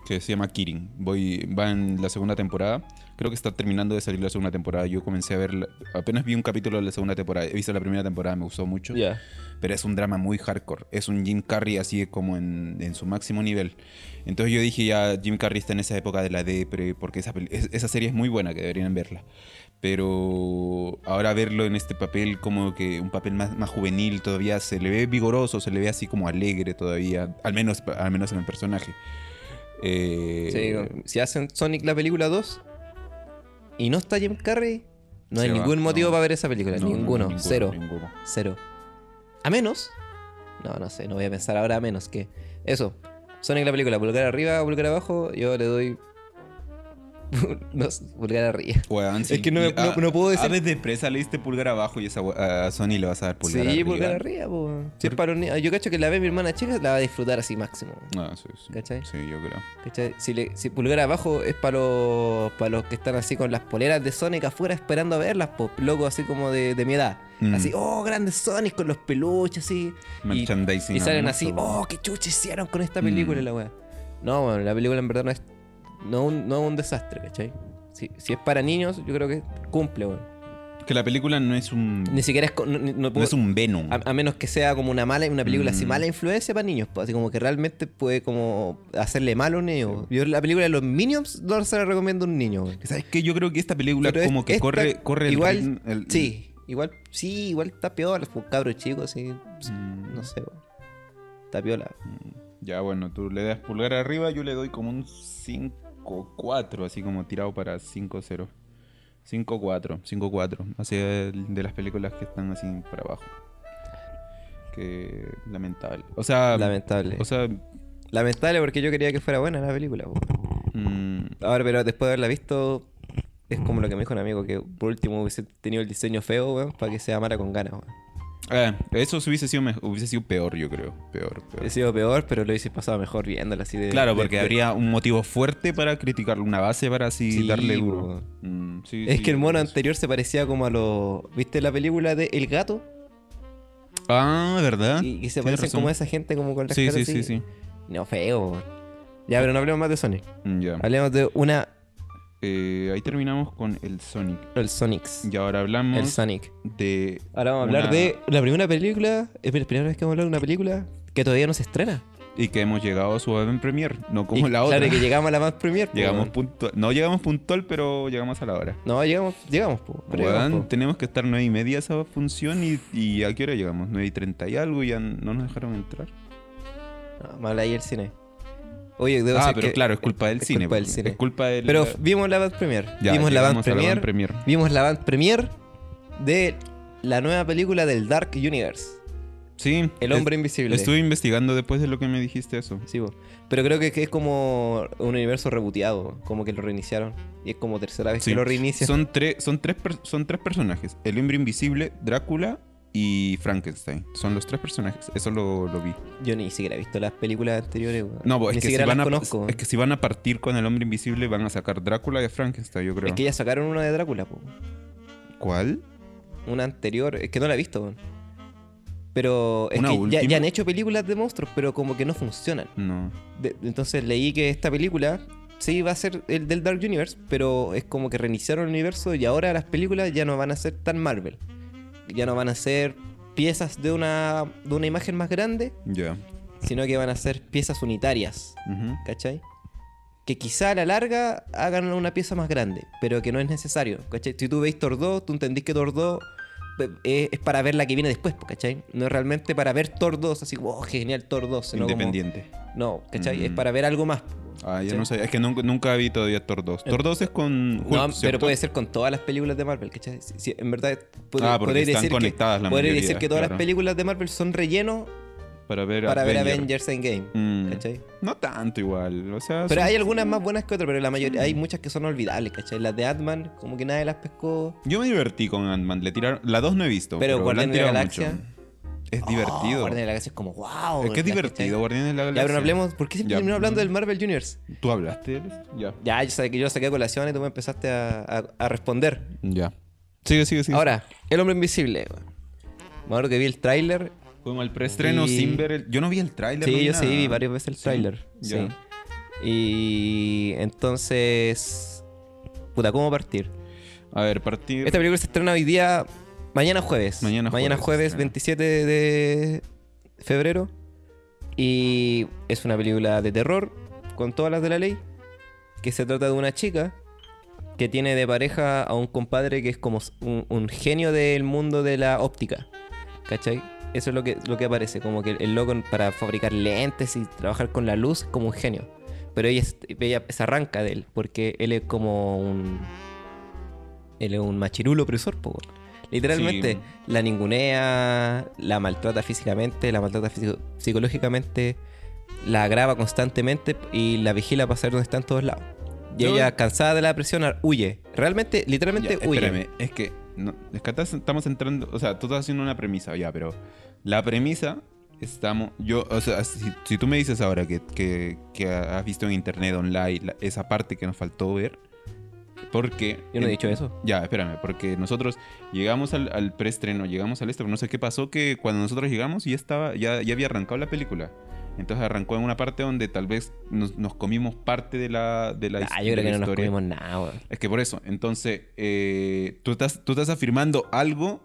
que se llama Kirin. Voy va en la segunda temporada. Creo que está terminando de salir la segunda temporada. Yo comencé a ver la- apenas vi un capítulo de la segunda temporada. He visto la primera temporada, me gustó mucho. Ya. Pero es un drama muy hardcore. Es un Jim Carrey así como en, en su máximo nivel. Entonces yo dije ya, Jim Carrey está en esa época de la depre, porque esa, esa serie es muy buena, que deberían verla. Pero ahora verlo en este papel como que un papel más, más juvenil todavía, se le ve vigoroso, se le ve así como alegre todavía, al menos, al menos en el personaje. Eh, Sí, si hacen Sonic la película 2 y no está Jim Carrey, no hay va, ningún motivo no. para ver esa película. no, no, ninguno. ninguno, Cero. ninguno. Cero. A menos. No, no sé, no voy a pensar ahora a menos que. Eso. Sonic la película, pulgar arriba, pulgar abajo, yo le doy. no, pulgar arriba. Weón, Es que no me- Y a- no- no puedo decir- A de presa le diste pulgar abajo y esa a Sony le vas a dar pulgar sí, arriba. pulgar arriba, po. Si es para niños- Yo cacho que la ve mi hermana chica, la va a disfrutar así máximo. Ah, sí, sí. ¿Cachai? Sí, yo creo. ¿Cachai? Si, le, si pulgar abajo es para los, para los que están así con las poleras de Sonic afuera esperando a verlas, po, locos así como de, de mi edad. Mm. Así, oh, grandes Sonic con los peluches así. Y- Merchandising. Y salen así, oh, qué chucha hicieron con esta película Mm. y la weá. No, bueno, la película en verdad no es, no un, no es un desastre, ¿cachai? Si, si es para niños, yo creo que cumple, weón. Que la película no es un. Ni siquiera es, no, no no puedo- es un Venom. a, a menos que sea como una mala, una película así Mm. mala influencia para niños, pues, así como que realmente puede como hacerle mal a un niño. Yo la película de los Minions no se la recomiendo a un niño. weón. ¿Sabes qué? Yo creo que esta película Pero es- como que esta- corre, corre el igual, el- sí, igual, sí, igual está piola, pues, cabro chico, así, Mm, no sé, weón. está piola. Ya, bueno, tú le das pulgar arriba, yo le doy como un 5-4, así como tirado para 5-0. 5-4, 5-4. Así de las películas que están así para abajo. Que lamentable. O sea, Lamentable. o sea, Lamentable porque yo quería que fuera buena la película. mm, Ahora, pero después de haberla visto, es como lo que me dijo un amigo, que por último hubiese tenido el diseño feo, weón, para que sea mala con ganas, weón. Ah, eso hubiese sido, hubiese sido peor, yo creo. Peor, peor. He sido peor, pero lo hubiese pasado mejor viéndola así de. Claro, porque de- habría un motivo fuerte para criticarlo, una base para así Sí, darle duro. Mm, sí, Es sí, que el mono anterior se parecía como a los. ¿Viste la película de El Gato? Ah, ¿verdad? Y, y se parecen razón. como a esa gente como con las Sí, caras sí, sí, así. sí. No, feo. Ya, pero no hablemos más de Sonic. Mm, Ya. Hablemos de una. Eh, ahí terminamos con el Sonic. El Sonics. Y ahora hablamos El Sonic. de. Ahora vamos a hablar Una- de la primera película. Es la primera vez que vamos a hablar de una película que todavía no se estrena. Y que hemos llegado a su en premier, no como Y la otra. Claro que llegamos a la más premier. po, llegamos puntual. No llegamos puntual, pero llegamos a la hora. No, llegamos, llegamos, po, pero Weón, llegamos, po. tenemos que estar nueve y media esa función y, y ¿a qué hora llegamos? 9 y 30 y algo y ya no nos dejaron entrar. No, mal ahí el cine. Oye, debo ah, pero que claro, es culpa del es cine. culpa del cine. Es culpa del... Pero vimos la band premier. Ya, vimos la band la premier. Band Premier. Vimos la band premier de la nueva película del Dark Universe. Sí. El es- hombre invisible. Estuve investigando después de lo que me dijiste eso. Sí, po. Pero creo que, que es como un universo reboteado, como que lo reiniciaron. Y es como tercera vez Sí. que lo reinician. Son, tres son, tres son tres personajes. El hombre invisible, Drácula y Frankenstein. Son los tres personajes. Eso lo, lo vi. Yo ni siquiera he visto las películas anteriores. No, pues es que, si van a, conozco. es que si van a partir con el hombre invisible van a sacar Drácula y Frankenstein, yo creo. Es que ya sacaron una de Drácula, po. ¿Cuál? una anterior, es que no la he visto. Pero es ¿Una que ya, han hecho películas de monstruos, pero como que no funcionan. No. De- entonces leí que esta película sí va a ser el del Dark Universe, pero es como que reiniciaron el universo y ahora las películas ya no van a ser tan Marvel. Ya no van a ser piezas de una, de una imagen más grande, sino que van a ser piezas unitarias. ¿Cachai? Que quizá a la larga hagan una pieza más grande, pero que no es necesario. ¿Cachai? Si tú veis 2, tú entendís que Thor 2 eh, es, es para ver la que viene después, ¿cachai? No es realmente para ver Thor 2, así, wow, genial Thor 2. sino como- Independiente. no, ¿cachai? Es Mm. para ver algo más. Ah, ya Sí. no. Es que nunca, nunca vi todavía Thor 2. Thor 2 es con Hulk, No, pero ¿cierto? puede ser con todas las películas de Marvel, ¿cachai? Si- si- en verdad, pod- Ah, podréis están decir conectadas que, la mayoría, decir que todas las claro. películas de Marvel son relleno Para ver para ver Avenger. Avengers Endgame, Mm. ¿cachai? No tanto igual. O sea, Pero son- hay algunas más buenas que otras, pero la mayoría, hay muchas que son olvidables, ¿cachai? Las de Ant-Man, como que nadie las pescó. Yo me divertí con Ant-Man. Le tiraron... La 2 no he visto. Pero Pero, Guardianes de la Galaxia. mucho. Es Oh, divertido. Guardianes de la Galaxia es como, wow. es que es divertido, Guardianes de la Ya, Galaxia. pero no hablemos, ¿por qué siempre Ya. terminamos hablando del Marvel Universe? ¿Tú hablaste de él? Ya. Ya, yo saqué, yo saqué a colación y tú me empezaste a, a- a responder. Ya. Sigue, sigue, sigue. Ahora, El Hombre Invisible. Me acuerdo que vi el tráiler. Fuimos al preestreno Y- sin ver el... Yo no vi el tráiler. Sí, yo sí vi varias veces el tráiler. ya. Sí. Y entonces... Puta, ¿cómo partir? A ver, partir... Esta película se estrena hoy día, mañana jueves. Mañana jueves se jueves, estrena. 27 de febrero. Y es una película de terror, con todas las de la ley. Que se trata de una chica que tiene de pareja a un compadre que es como un, un genio del mundo de la óptica. ¿Cachai? Eso es lo que, lo que aparece, como que el loco para fabricar lentes y trabajar con la luz es como un genio. Pero ella se arranca de él, porque él es como un... Él es un machirulo opresor, po. Literalmente, Sí. la ningunea, la maltrata físicamente, la maltrata físico- psicológicamente, la agrava constantemente y la vigila para saber dónde está en todos lados. Y Yo- ella, cansada de la presión, huye. Realmente, literalmente Ya, huye. espérame, es que, no, es que estamos entrando, o sea, tú estás haciendo una premisa ya, pero la premisa estamos, yo, o sea, si, si tú me dices ahora que, que, que has visto en internet online la- esa parte que nos faltó ver, porque... Yo no he dicho eso. Ya, espérame, porque nosotros llegamos al, al preestreno, llegamos al este, pero no sé qué pasó que cuando nosotros llegamos ya estaba, ya, ya había arrancado la película. Entonces arrancó en una parte donde tal vez nos, nos comimos parte de la, de la Ah, his- yo creo que no nos historia. comimos nada. Es que por eso, entonces, eh, tú, estás, tú estás afirmando algo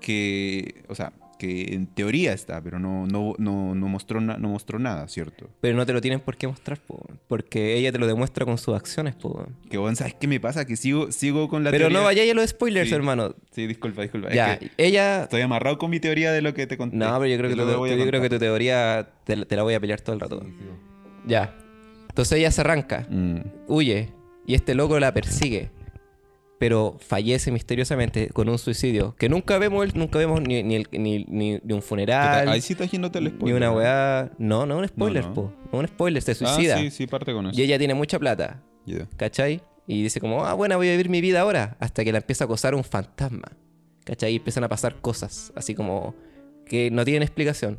que, o sea, que en teoría está, pero no, no, no, no, mostró, na- no mostró nada, ¿cierto? Pero no te lo tienen por qué mostrar, po, porque ella te lo demuestra con sus acciones, po. Que bueno, ¿sabes qué me pasa? Que sigo, sigo con la Pero teoría. no vayáis a los spoilers, Sí. hermano. Sí, disculpa, disculpa. Es Ya, que ella... estoy amarrado con mi teoría de lo que te conté. No, pero yo creo que, Te tu, yo creo que tu teoría te, la- te la voy a pelear todo el rato. Ya. Entonces ella se arranca, Mm, huye, y este loco la persigue. Pero fallece misteriosamente con un suicidio. Que nunca vemos, el- nunca vemos ni, ni, el- ni- ni- ni un funeral, Ahí sí estás yéndote el ni spoiler. una weá. No, no un spoiler, no. po. No un spoiler, se suicida. Ah, sí, sí, parte con eso. Y ella tiene mucha plata. Ya. ¿Cachai? Y dice como, ah, bueno, voy a vivir mi vida ahora. Hasta que la empieza a acosar un fantasma. ¿Cachai? Y empiezan a pasar cosas. Así como que no tienen explicación.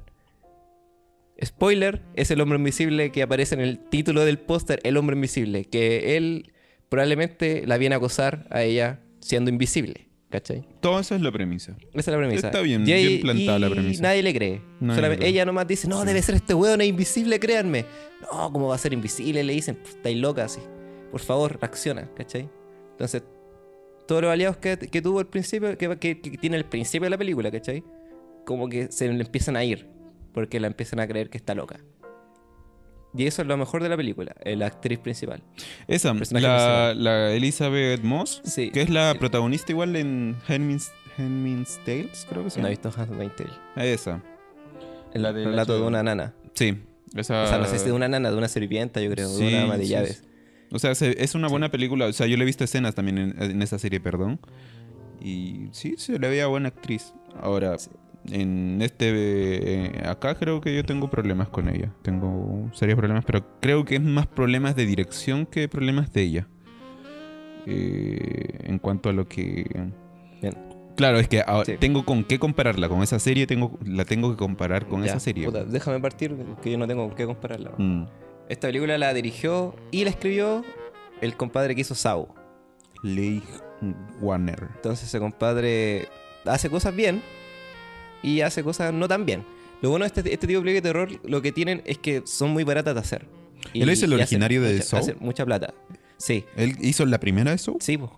Spoiler, es el hombre invisible que aparece en el título del póster, el hombre invisible, que él probablemente la viene a acosar a ella siendo invisible, ¿cachai? Todo eso es la premisa. Esa es la premisa. Está bien, Y bien plantada la premisa. Nadie le cree. Nadie Solamente- le cree. ella nomás dice, no, debe ser este weón, es invisible, créanme. No, ¿cómo va a ser invisible? Le dicen, "Pff, estáis loca así. Por favor, reacciona, ¿cachai? Entonces, todos los aliados que, que tuvo al principio, que, que- que tiene el principio de la película, ¿cachai? Como que se le empiezan a ir, porque la empiezan a creer que está loca. Y eso es lo mejor de la película, eh, la actriz principal. Esa, la, la Elizabeth Moss, Sí. que es la protagonista igual en Handmaid's, Handmaid's Tales, creo que se No he visto Handmaid's Tale. Esa. El La relato de una nana. Sí. Esa, O sea, no sé si de una nana, de una sirvienta, yo creo, de Sí, una ama de sí, llaves. sí. O sea, se- es una buena película. O sea, yo le he visto escenas también en, en esa serie, perdón. Y sí, se le veía buena actriz. Ahora, en este. eh, acá creo que yo tengo problemas con ella. Tengo serios problemas, pero creo que es más problemas de dirección que problemas de ella. Eh, en cuanto a lo que. Bien. Claro, es que ahora Sí. tengo con qué compararla. Con esa serie tengo, la tengo que comparar con Ya, esa serie. puta, déjame partir, que yo no tengo con qué compararla. Mm. Esta película la dirigió y la escribió el compadre que hizo Saw. Leigh Warner. Entonces ese compadre hace cosas bien y hace cosas no tan bien. Lo bueno de este, este tipo de películas de terror, lo que tienen es que son muy baratas de hacer. ¿Él es el originario de mucha, Saw? hacen mucha plata. Sí, ¿Él hizo la primera de Saw? sí, po.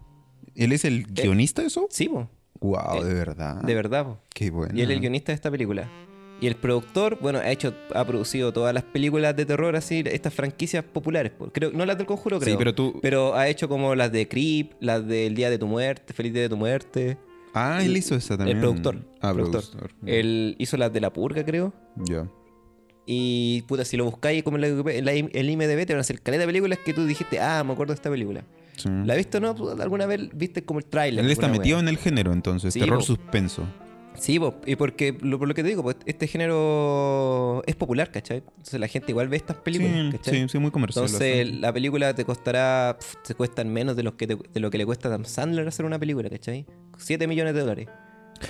¿Él es el guionista de Saw? Sí, po. Wow, Eh, de verdad. De verdad, po. Qué bueno. Y él es el guionista de esta película. Y el productor, bueno, ha hecho, ha producido todas las películas de terror así, estas franquicias populares. po. Creo, no las del conjuro, creo. Sí, pero tú. Pero ha hecho como las de Creep, las del Día de tu Muerte, Feliz Día de tu Muerte. Ah, él hizo esa también. El productor. Ah, el productor. productor. Él hizo las de La Purga, creo. Ya. Y puta, si lo buscáis como en la, en la- el IMDB, te van a hacer caleta de películas que tú dijiste, ah, me acuerdo de esta película. Sí. ¿La has visto o no? ¿Alguna vez viste como el tráiler? Él está metido en el género, entonces. Sí, terror po. suspenso. Sí, po, y porque, lo, por lo que te digo, pues, este género es popular, ¿cachai? Entonces la gente igual ve estas películas, sí, ¿cachai? sí, sí, muy comercial. Entonces la película te costará, pf, te cuestan menos de, los que te- de lo que le cuesta a Adam Sandler hacer una película, ¿cachai? 7 millones de dólares.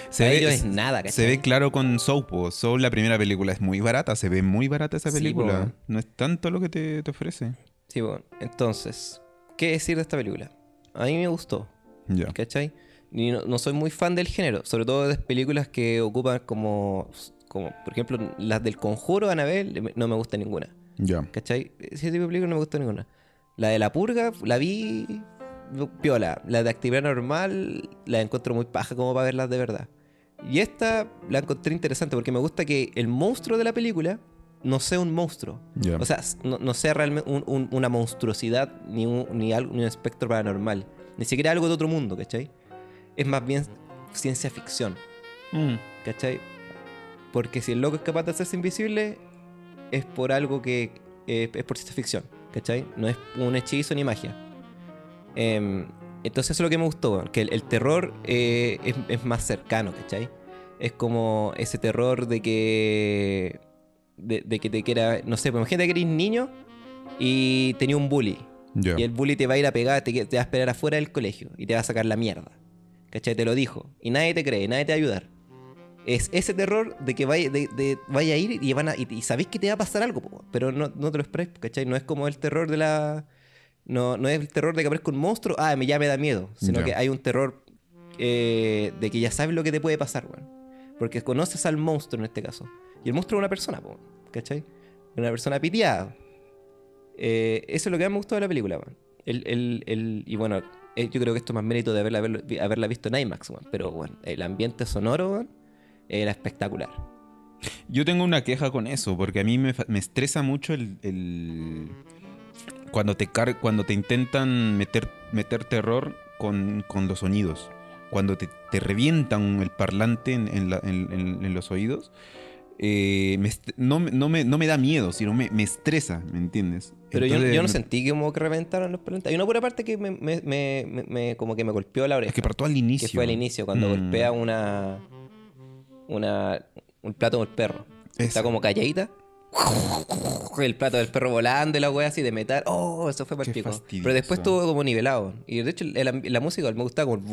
se ve, es- nada, Se ¿cachai? ve claro con Soul, po. Soul, la primera película, es muy barata. Se ve muy barata esa película. no es tanto lo que te, te ofrece. Sí, bueno, entonces, ¿qué decir de esta película? A mí me gustó, Ya. ¿cachai? Y no, no soy muy fan del género, sobre todo de películas que ocupan como, como por ejemplo, las del Conjuro, Anabel, no me gusta ninguna, Ya. ¿cachai? Ese tipo de películas no me gusta ninguna. La de La Purga, la vi piola. La de Actividad Normal, la encuentro muy paja como para verlas de verdad. Y esta la encontré interesante porque me gusta que el monstruo de la película no sea un monstruo. O sea, no, no sea realmente un- un- una monstruosidad ni un, ni, algo, ni un espectro paranormal. Ni siquiera algo de otro mundo, ¿cachai? Es más bien ciencia ficción, Mm. ¿cachai? Porque si el loco es capaz de hacerse invisible, es por algo que eh, es por ciencia ficción, ¿cachai? No es un hechizo ni magia. Em, entonces eso es lo que me gustó, que el, el terror eh, es, es más cercano, ¿cachai? Es como ese terror de que... De, de que te quiera... No sé, pues imagínate que eres niño y tenía un bully. Y el bully te va a ir a pegar, te, te va a esperar afuera del colegio y te va a sacar la mierda. ¿Cachai? Te lo dijo. Y nadie te cree, nadie te va a ayudar. Es ese terror de que vaya, de, de- vaya a ir y, van a, y, y sabéis que te va a pasar algo, po, pero no, no te lo esperáis, ¿cachai? No es como el terror de la... No, no es el terror de que aparezca un monstruo, ah, me ya me da miedo. Sino que hay un terror eh, de que ya sabes lo que te puede pasar, weón. Porque conoces al monstruo en este caso. Y el monstruo es una persona, po, ¿cachai? Una persona piteada. Eh, eso es lo que más me gustó de la película, weón. El, el- el- y bueno, eh, yo creo que esto es más mérito de haberla, haberlo- haberla visto en IMAX, weón. Pero bueno, el ambiente sonoro, weón, era espectacular. Yo tengo una queja con eso, porque a mí me, me estresa mucho el, el- cuando te car- cuando te intentan meter, meter terror con, con los sonidos. Cuando te, te revientan el parlante en, en la- en- en los oídos. Eh, me no, me- no, me, no me da miedo, sino me, me estresa, ¿me entiendes? Pero yo, Entonces, yo no sentí como que reventaron los parlantes. Hay una pura parte que me, como que me golpeó la oreja. Es que partó al inicio. que fue al inicio, cuando Mm. golpea una, una. un plato con el perro. Está Eso. como calladita. El plato del perro volando y la wea así de metal. Oh, eso fue para el pico. fastidioso. Pero después estuvo como nivelado. Y de hecho, la música me gustaba como.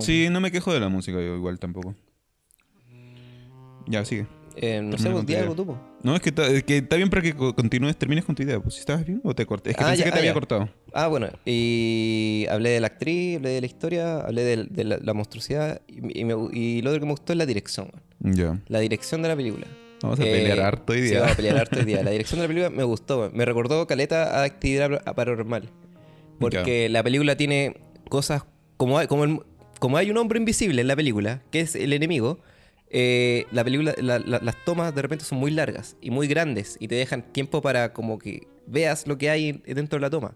Sí, no me quejo de la música yo igual tampoco. Ya, sigue. Eh, no Termina sé, di algo tú, po. No, es que, está- es que está bien para que co- continúes, termines con tu idea. Pues si estabas bien o te corté. Es que Ah, pensé ya, que te ah, había ya. cortado. Ah, bueno, y hablé de la actriz, hablé de la historia, hablé de, de la, la monstruosidad y, y me- y lo otro que me gustó es la dirección. Ya. La dirección de la película. Vamos a Eh, pelear harto hoy Sí, día. vamos a pelear harto hoy día. La dirección de la película me gustó. Me recordó caleta a actividad paranormal. Porque la película tiene cosas como hay, como, el- como hay un hombre invisible en la película, que es el enemigo. Eh, la película, la- la- las tomas de repente son muy largas y muy grandes y te dejan tiempo para como que veas lo que hay dentro de la toma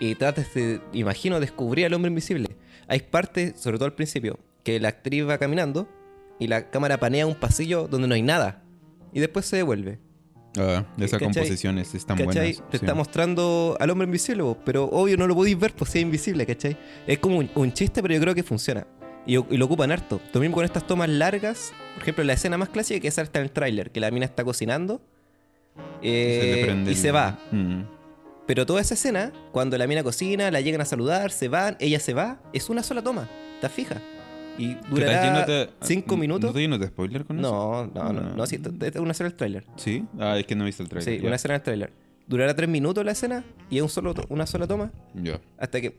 y trates de, imagino, descubrir al hombre invisible. Hay partes, sobre todo al principio, que la actriz va caminando y la cámara panea un pasillo donde no hay nada y después se devuelve. Ah, esas composiciones están ¿Cachai? buenas. Te sí. está mostrando al hombre invisible, pero obvio no lo podéis ver, pues si es invisible, ¿cachai? Es como un, un chiste, pero yo creo que funciona. Y, y lo ocupan harto. Lo mismo con estas tomas largas. Por ejemplo, la escena más clásica que es hasta en el tráiler, que la mina está cocinando eh, Se y se va. Mm. Pero toda esa escena, cuando la mina cocina, la llegan a saludar, se van, ella se va, es una sola toma. Está fija. Y ¿Qué tal durará yéndote- cinco ¿No minutos. lleno de spoiler con eso? No, no, no, Ah. no, sí, es una escena del tráiler. ¿Sí? Ah, es que no he visto el trailer. Sí, ya. una escena del tráiler. Durará tres minutos la escena y es un solo, una sola toma hasta que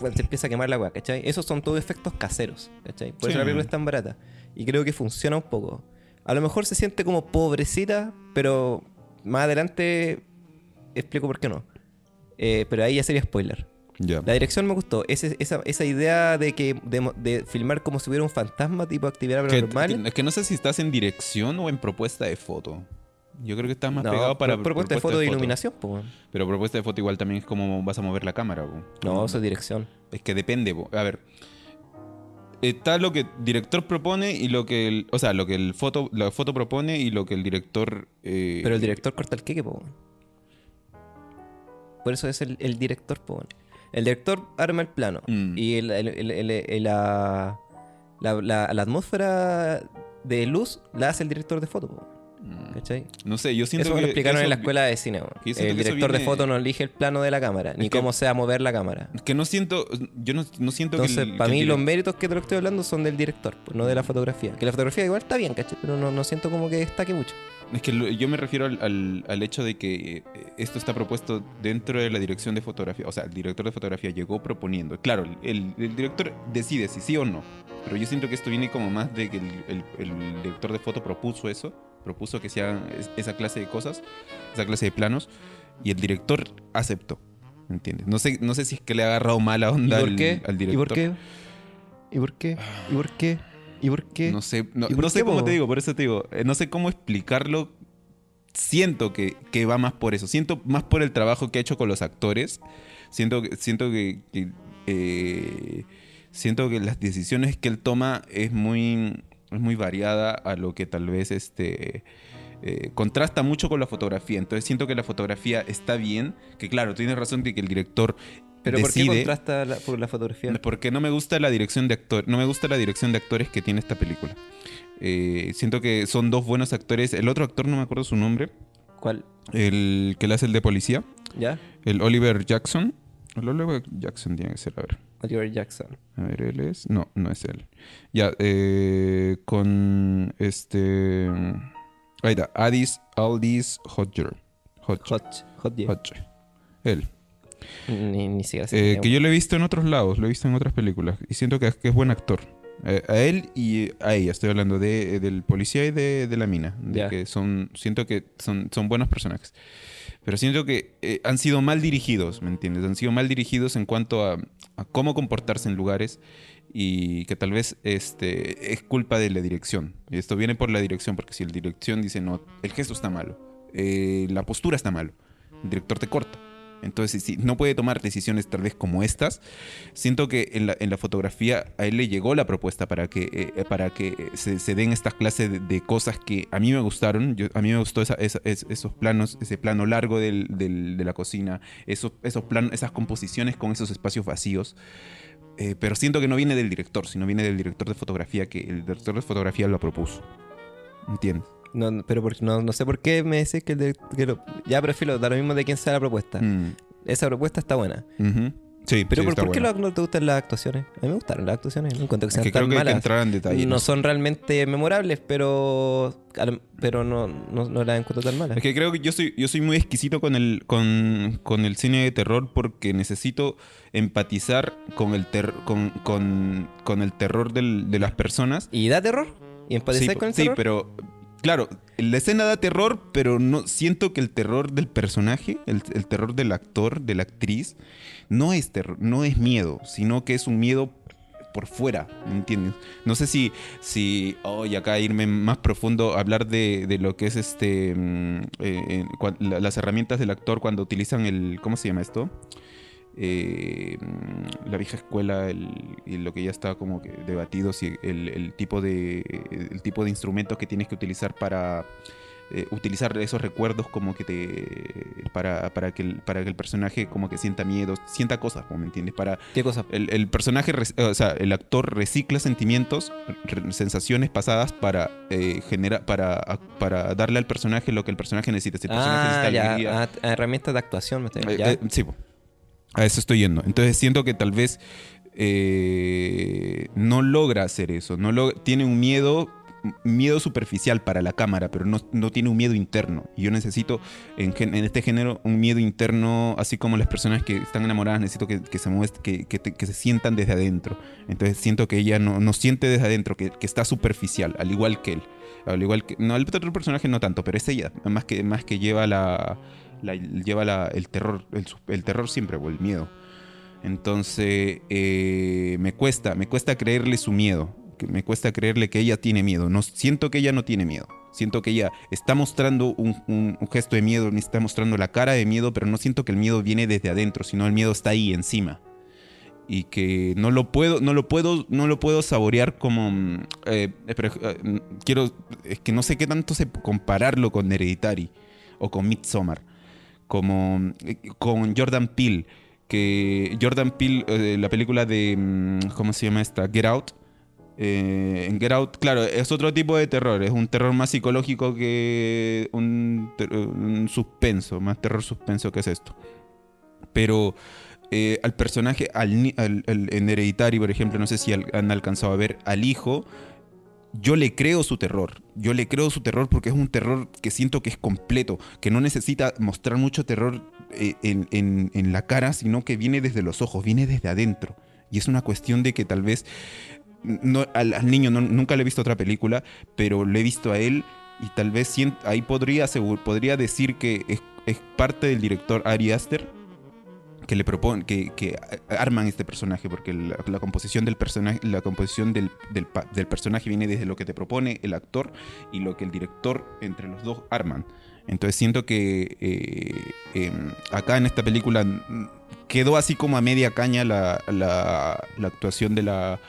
bueno, se empieza a quemar la weá, ¿cachai? Esos son todos efectos caseros, ¿cachai? Por Sí. eso la película es tan barata. Y creo que funciona un poco. A lo mejor se siente como pobrecita, pero más adelante explico por qué no. Eh, pero ahí ya sería spoiler. La dirección me gustó. Ese- esa, esa idea de que de, filmar como si hubiera un fantasma tipo actividad Que, paranormal. que- que no sé si estás en dirección o en propuesta de foto. Yo creo que estás más no, pegado para pro- propuesta de foto de iluminación, po. Pero propuesta de foto igual también es como vas a mover la cámara. po. No, eso es dirección. Es que depende. po. A ver. Está lo que el director propone y lo que el, o sea, lo que el foto, la foto propone y lo que el director. eh, Pero el director corta el queque, po. Por eso es el, el director, po. El director arma el plano. Mm. Y el- el- el- el- el- la, la, la- la atmósfera de luz la hace el director de foto, po. ¿Cachai? No sé, yo siento Eso que lo explicaron eso- en la escuela de cine, El director de foto no elige el plano de la cámara, ni que- cómo se va a mover la cámara. Que no siento, yo no, no siento Entonces, que el, para que el mí los méritos que te lo estoy hablando son del director, pues, no de la fotografía. Que la fotografía igual está bien, ¿cachai? Pero no, no siento como que destaque mucho. Es que lo- yo me refiero al, al- al hecho de que eh, esto está propuesto dentro de la dirección de fotografía. O sea, el director de fotografía llegó proponiendo. Claro, el, el director decide si sí o no. Pero yo siento que esto viene como más de que el, el- el director de foto propuso eso. Propuso que se hagan es- esa clase de cosas, esa clase de planos. Y el director aceptó. ¿Me entiendes? No sé, no sé si es que le ha agarrado mala onda ¿Y por al, qué? al ¿Y director. por qué? ¿Y por qué? ¿Y por qué? ¿Y por qué? No sé, no, ¿Y por no sé cómo te digo, por eso te digo, eh, no sé cómo explicarlo. Siento que, que va más por eso, siento más por el trabajo que ha hecho con los actores. Siento siento que, que, eh, siento que las decisiones que él toma es muy, es muy variada a lo que tal vez este eh, contrasta mucho con la fotografía. Entonces siento que la fotografía está bien, que claro, tienes razón de que el director ¿Pero por qué decide- contrasta la, por la fotografía? porque no me gusta la dirección de actor, no me gusta la dirección de actores que tiene esta película. Eh, siento que son dos buenos actores. El otro actor no me acuerdo su nombre, ¿Cuál? el que le hace el de policía, ¿Ya? el Oliver Jackson. El Oliver Jackson tiene que ser, a ver. Oliver Jackson. A ver, él es. No, no es él. Ya, eh, con este. Ahí está, Addis Aldis Hodger. Hodger. Hodger. Él. Ni, ni siquiera sé Eh, que yo lo he visto en otros lados, lo he visto en otras películas. Y siento que, que es buen actor. Eh, a él y a ella, estoy hablando de, del policía y de, de la mina. De que son, siento que son, son buenos personajes. Pero siento que eh, han sido mal dirigidos, ¿me entiendes? Han sido mal dirigidos en cuanto a, a cómo comportarse en lugares y que tal vez este, es culpa de la dirección. Esto viene por la dirección, porque si la dirección dice, no, el gesto está malo, eh, la postura está malo, el director te corta. Entonces, si no puede tomar decisiones tal vez como estas, siento que en la, en la fotografía a él le llegó la propuesta para que, eh, para que se, den estas clases de, cosas que a mí me gustaron. A mí me gustó esos planos, ese plano largo del- de la cocina, esos, esos planos, esas composiciones con esos espacios vacíos. Eh, pero siento que no viene del director, sino viene del director de fotografía, que el director de fotografía lo propuso. ¿Entiendes? No, pero por- no, no sé por qué me decís que, de- que lo- ya prefiero, da lo mismo de quién sea la propuesta. Mm, Esa propuesta está buena. Sí, Pero sí, ¿por, qué bueno. no te gustan las actuaciones? A mí me gustaron las actuaciones. No encuentro que Es sean que tan creo que hay que malas. entrar en detalle. no ¿no? son realmente memorables, pero pero no, no, no las encuentro tan malas. Es que creo que yo soy, yo soy muy exquisito con el, con, con el cine de terror porque necesito empatizar con el, ter- con, con, con el terror del- de las personas. ¿Y da terror? ¿Y empatizar sí, con el sí, terror? pero claro, la escena da terror, pero no siento que el terror del personaje, el, terror del actor, de la actriz, no es terror, no es miedo, sino que es un miedo por fuera, ¿me entiendes? No sé si, si hoy acá irme más profundo, hablar de, lo que es este mm, eh, eh, las herramientas del actor cuando utilizan el, ¿cómo se llama esto? Eh, mm, la vieja escuela el- y lo que ya está como que debatido si el, el tipo de el tipo de instrumentos que tienes que utilizar para eh, utilizar esos recuerdos como que te para, para que el, para que el personaje como que sienta miedo sienta cosas ¿me entiendes? para ¿Qué cosa? el, el personaje, o sea, el actor recicla sentimientos, re- sensaciones pasadas para eh, genera, para, para darle al personaje lo que el personaje necesita. Si el personaje Ah, necesita ya. ah, herramientas de actuación. Me estoy- eh, eh, sí, po. A eso estoy yendo. Entonces siento que tal vez eh, no logra hacer eso. No tiene un miedo, miedo superficial para la cámara, pero no, no tiene un miedo interno. Y yo necesito en, este género un miedo interno, así como las personas que están enamoradas, necesito que, se que, que se sientan desde adentro. Entonces siento que ella no, siente desde adentro, que, que está superficial, al igual que él. Al igual que. No, el otro personaje no tanto, pero es ella. Más que, más que lleva la. La- lleva el terror. El, terror siempre, o el miedo. Entonces. eh, me cuesta. Me cuesta creerle su miedo. Me cuesta creerle que ella tiene miedo. No, siento que ella no tiene miedo. Siento que ella está mostrando un, gesto de miedo, está mostrando la cara de miedo, pero no siento que el miedo viene desde adentro, sino el miedo está ahí encima y que no lo puedo no lo puedo no lo puedo saborear como eh, pero, eh, quiero es que no sé qué tanto se compararlo con Hereditary o con Midsommar como con Jordan Peele que Jordan Peele eh, la película de mm, cómo se llama esta Get Out eh, en Get Out, claro, es otro tipo de terror, es un terror más psicológico que un, suspenso, más terror suspenso que es esto. Pero eh, al personaje, al, al- al- en Hereditary, por ejemplo, no sé si han alcanzado a ver, al hijo, yo le creo su terror. Yo le creo su terror porque es un terror que siento que es completo, que no necesita mostrar mucho terror eh, en, en- en la cara, sino que viene desde los ojos, viene desde adentro. Y es una cuestión de que tal vez no, al, niño nunca le he visto otra película, pero le he visto a él y tal vez ahí podría, podría decir que es, es parte del director Ari Aster que le proponen, que, que arman este personaje, porque la, composición del personaje, la composición del, del del personaje viene desde lo que te propone el actor y lo que el director entre los dos arman. Entonces siento que eh, em, acá en esta película mm, quedó así como a media caña la, la- la actuación de la,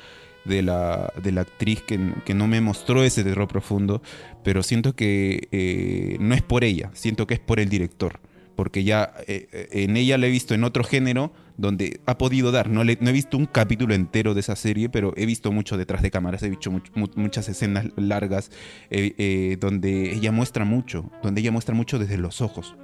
de la, de la actriz que, que no me mostró ese terror profundo, pero siento que eh, no es por ella, siento que es por el director porque ya eh, eh, en ella la he visto en otro género donde ha podido dar. No, he visto un capítulo entero de esa serie, pero he visto mucho detrás de cámaras, he visto much- mu- muchas escenas largas eh, donde ella muestra mucho, donde ella muestra mucho desde los ojos.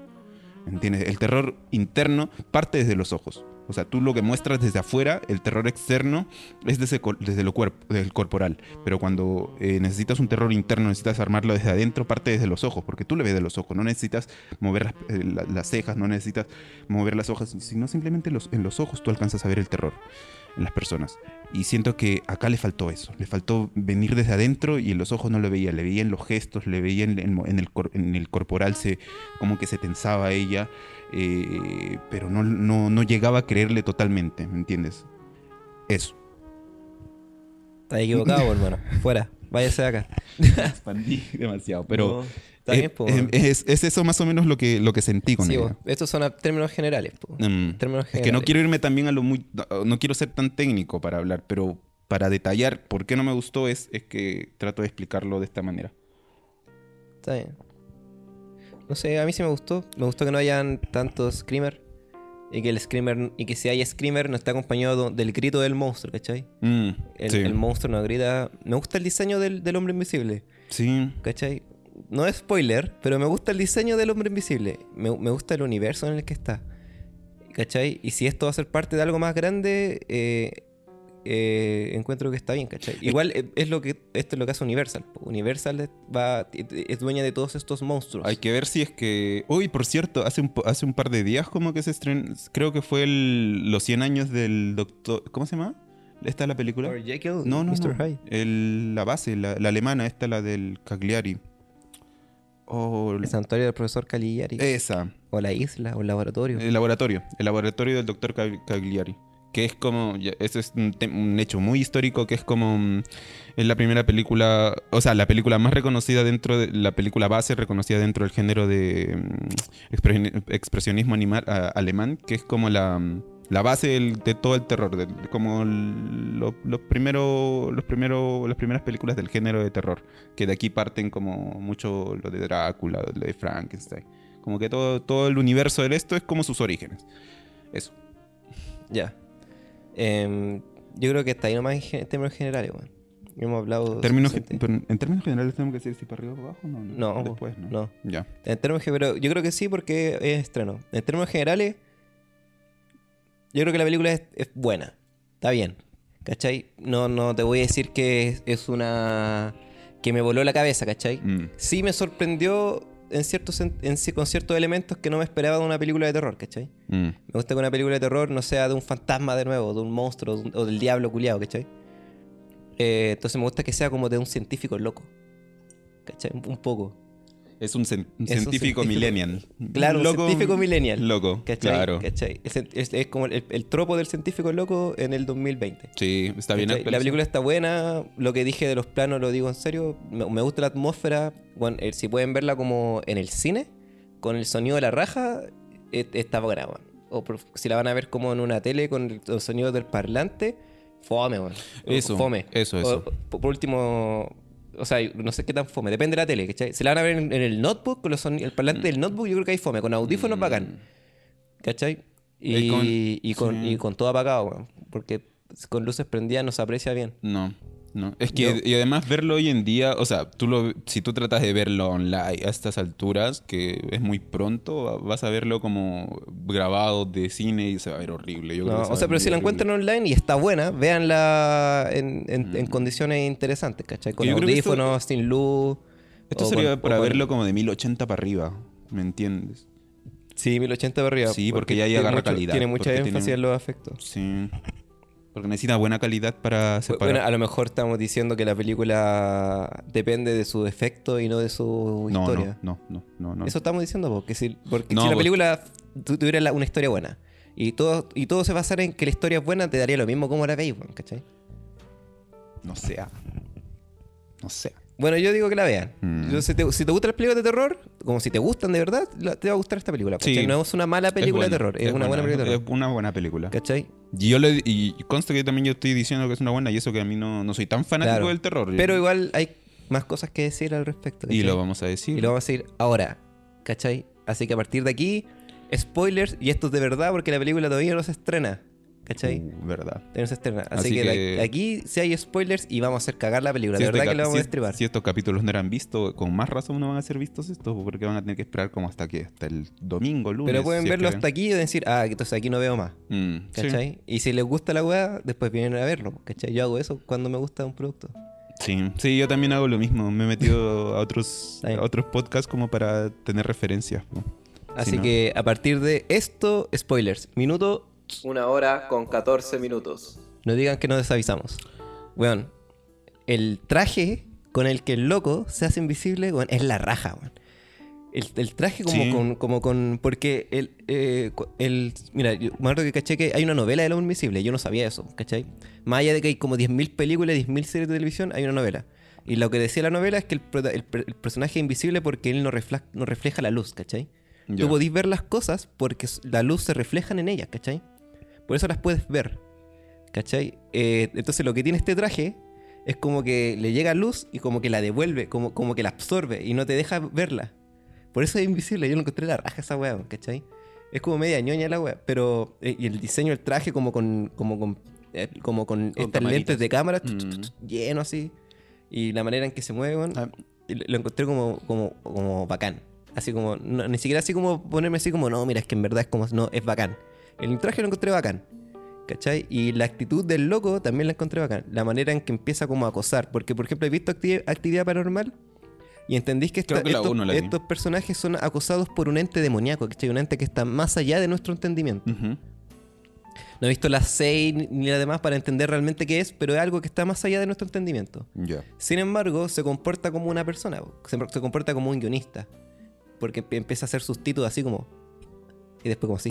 ¿Entiendes? El terror interno parte desde los ojos. O sea, tú lo que muestras desde afuera, el terror externo es desde, lo del corporal. Pero cuando eh, necesitas un terror interno, necesitas armarlo desde adentro, parte desde los ojos, porque tú le ves de los ojos. No necesitas mover las, eh, cejas, no necesitas mover las hojas, sino simplemente los- en los ojos tú alcanzas a ver el terror en las personas. Y siento que acá le faltó eso, le faltó venir desde adentro y en los ojos no lo veía, le veía en los gestos, le veía en, el, en el corporal, se, como que se tensaba ella, eh, pero no, no, no llegaba a creerle totalmente, ¿me entiendes? Eso. Estás equivocado, hermano. Fuera. Váyase de acá. Expandí demasiado, pero No, está es, bien, po. es- es- es eso más o menos lo que, lo que sentí con Sí, ella. Estos son a- términos generales. Mm. Términos Es que no generales. quiero irme también a lo muy... no- No quiero ser tan técnico para hablar, pero para detallar por qué no me gustó es, es que trato de explicarlo de esta manera. Está bien. No sé, a mí sí me gustó. Me gustó que no hayan tantos screamer. Y que el screamer. Y que si hay screamer no está acompañado del grito del monstruo, ¿cachai? Mm, El, sí. el monstruo no grita. Me gusta el diseño del, del hombre invisible. Sí. ¿Cachai? No es spoiler, pero me gusta el diseño del hombre invisible. Me, me gusta el universo en el que está. ¿cachai? Y si esto va a ser parte de algo más grande, eh, eh, encuentro que está bien, ¿cachai? Igual eh, es lo que esto es lo que hace Universal. Universal es- va, es dueña de todos estos monstruos. Hay que ver si es que. Uy, por cierto, hace un, hace un par de días, como que se estrenó. Creo que fue el- los 100 años del doctor. ¿Cómo se llama? ¿Esta es la película? Dr. Jekyll, No, no, Mr. no. Hyde. El- la base, la, la alemana, esta, la del Cagliari. O El santuario del profesor Caligari. esa. O la isla, o el laboratorio. El laboratorio. El laboratorio del doctor Cagliari. Que es como. Eso es un, un hecho muy histórico. Que es como. mm, Es la primera película. O sea, la película más reconocida dentro de. La película base reconocida dentro del género de. mm, expre- expresionismo animal, alemán. Que es como la. mm, La base de todo el terror. de- como los primeros. Los primeros. Las primeras películas del género de terror. Que de aquí parten como mucho lo de Drácula, lo de Frankenstein. Como que todo, todo el universo de esto es como sus orígenes. Eso. Ya. Em, yo creo que está ahí nomás en, en términos generales. Hemos hablado. Términos, en términos generales tenemos que decir si para arriba o para abajo. No, No, después, ¿no? no. Ya. En términos pero yo creo que sí porque es estreno. En términos generales, yo creo que la película es, es buena. Está bien. ¿Cachai? No, no te voy a decir que es, es una... que me voló la cabeza, ¿cachai? Mm. Sí me sorprendió en ciertos, en, con ciertos elementos que no me esperaba de una película de terror, ¿cachai? Mm. Me gusta que una película de terror no sea de un fantasma de nuevo, de un monstruo de un- o del diablo culiado, ¿cachai? Eh, entonces me gusta que sea como de un científico loco. ¿Cachai? Un- Un poco. Es un, cien- un Es un científico millennial. Claro, un científico millennial. Loco, ¿Cachai? claro. ¿Cachai? Es, es- es como el, el tropo del científico loco en el 2020. Sí, está bien. La película está buena, lo que dije de los planos lo digo en serio. Me, me gusta la atmósfera. Bueno, eh, si pueden verla como en el cine, con el sonido de la raja, eh, está buena. O por- si la van a ver como en una tele con el, el sonido del parlante, fome, weón. Eso, Fome. eso, eso. por último, o sea, no sé qué tan fome, depende de la tele, ¿cachai? Si la van a ver en, en el notebook, con los soni- el parlante del notebook, yo creo que hay fome, con audífonos Mm. bacán. ¿Cachai? Y, Y con- y, con, sí. y con todo apagado. Porque con luces prendidas no se aprecia bien. No, no. Es que, Yo- y además verlo hoy en día, o sea, tú lo, si tú tratas de verlo online a estas alturas, que es muy pronto, vas a verlo como grabado de cine y se va a ver horrible. Yo creo que o sea, pero si la encuentran online y está buena, véanla en, en- en Mm. condiciones interesantes, ¿cachai? Con que esto- audífonos, sin luz. Esto sería con- para verlo como de 1080 para arriba, ¿me entiendes? Sí, 1080 para arriba. Sí, porque ya ahí agarra mucho- calidad, Tiene mucha énfasis tiene- en los efectos. Sí. Porque necesita buena calidad para separar. Bueno, a lo mejor estamos diciendo que la película depende de su efecto y no de su no, historia. no, no, no, no, no. Eso estamos diciendo, porque si, porque No, si la película tu- tuviera la- una historia buena y todo, y todo se basara en que la historia es buena, te daría lo mismo como la veis, ¿cachai? No sea. No sea. Bueno, yo digo que la vean. Mm. Yo, si, te, si te gustan las películas de terror, como si te gustan de verdad, la- te va a gustar esta película. Sí. No es una mala película Es de terror, es, una buena película de Es terror. una buena película. ¿Cachai? Y yo le, y consta que también yo estoy diciendo que es una buena y eso que a mí no, no soy tan fanático Claro. del terror. Pero igual hay más cosas que decir al respecto. Y lo vamos a decir. Y lo vamos a decir ahora, ¿cachai? Así que a partir de aquí, spoilers, y esto es de verdad porque la película todavía no se estrena, ¿cachai? Uh, verdad. Se estrena. Así, Así que, aquí si hay spoilers y vamos a hacer cagar la película. Si de este verdad que lo vamos si- a destribar. Si estos capítulos no eran vistos, con más razón no van a ser vistos estos, porque van a tener que esperar como hasta que hasta el domingo, lunes. Pero pueden si verlo hasta aquí y decir, ah, entonces aquí no veo más. Mm, sí. ¿Cachai? Y si les gusta la weá, después vienen a verlo. ¿Cachai? Yo hago eso cuando me gusta un producto. Sí, sí, yo también hago lo mismo. Me he metido a otros, a otros podcasts como para tener referencias. Así que a partir de esto, spoilers. Minuto, Una hora con 14 minutos. no digan que no desavisamos. Weón, el traje con el que el loco se hace invisible, weón, es la raja, weón. El, el traje como Sí. con, como con. Porque el, eh, el. Mira, yo me acuerdo que caché que hay una novela de lo invisible. Yo no sabía eso, ¿cachai? Más allá de que hay como 10.000 películas, 10.000 series de televisión, hay una novela. Y lo que decía la novela es que el, el per- el personaje es invisible porque él no, refla- no refleja la luz, ¿cachai? Ya. Tú podís ver las cosas porque la luz se refleja en ellas, ¿cachai? Por eso las puedes ver, ¿cachai? Eh, entonces lo que tiene este traje es como que le llega luz y como que la devuelve, como, como que la absorbe y no te deja verla. Por eso es invisible. Yo lo encontré la raja esa weá, ¿cachai? Es como media ñoña la weá. Pero. eh, y el diseño del traje como con. como con. eh, como con, Con estas lentes de cámara Mm. lleno así. Y la manera en que se mueven. Ah. lo lo encontré como, como, como bacán. Así como. no- ni siquiera así como ponerme así como, no, mira, es que en verdad es como. No, es bacán. El traje lo encontré bacán. ¿Cachai? Y la actitud del loco también la encontré bacán. La manera en que empieza como a acosar. Porque, por ejemplo, he visto acti- actividad paranormal y entendís que, esta- estos, uno personajes son acosados por un ente demoníaco, ¿cachai? Un ente que está más allá de nuestro entendimiento. No he visto las 6 ni la demás para entender realmente qué es, pero es algo que está más allá de nuestro entendimiento. Sin embargo, se comporta como una persona, se, se comporta como un guionista. Porque emp- empieza a hacer sus títulos así como. Y después como así.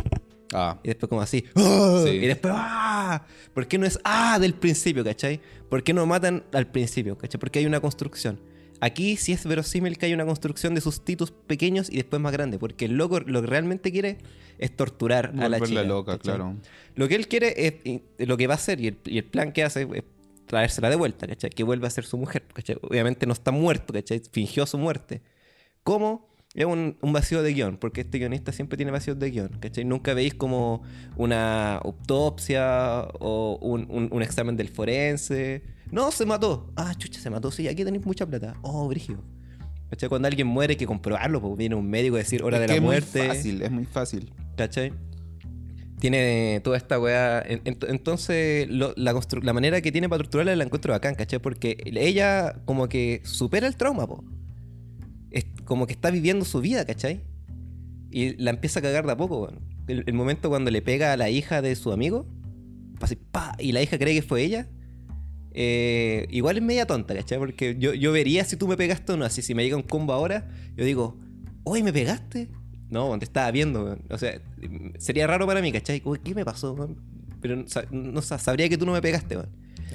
Ah. Y después como así. ¡Ah! Sí. Y después ¡ah! ¿Por qué no es ¡ah! del principio, cachai? ¿Por qué no matan al principio, cachai? Porque hay una construcción. Aquí sí es verosímil que hay una construcción de sus titus pequeños y después más grandes. Porque el loco lo que realmente quiere es torturar a la chica. loca, ¿cachai? claro. Lo que él quiere es, y lo que va a hacer y el, y el plan que hace es traérsela de vuelta, ¿cachai? Que vuelva a ser su mujer, ¿cachai? Obviamente no está muerto, ¿cachai? Fingió su muerte. ¿Cómo? Es un, un vacío de guion, porque este guionista siempre tiene vacíos de guion, ¿cachai? Nunca veis como una autopsia o un, un- un examen del forense. No, se mató. Ah, chucha, se mató. Sí, aquí tenéis mucha plata. Oh, brígido. ¿Cachai? Cuando alguien muere hay que comprobarlo, pues viene un médico a decir hora Es de la es muerte. muy fácil, es muy fácil. ¿Cachai? Tiene toda esta weá. En- ent- Entonces, lo- la, la manera que tiene para torturarla la encuentro bacán, ¿cachai? Porque ella como que supera el trauma, po. Es como que está viviendo su vida, ¿cachai? Y la empieza a cagar de a poco, weón. El, momento cuando le pega a la hija de su amigo, así, pa, y la hija cree que fue ella. eh, igual es media tonta, ¿cachai? Porque yo, yo vería si tú me pegaste o no. Así, si me llega un combo ahora, yo digo, hoy me pegaste. No, te estaba viendo, weón. O sea, sería raro para mí, ¿cachai? ¿Qué me pasó? Pero no, sa- sabría que tú no me pegaste.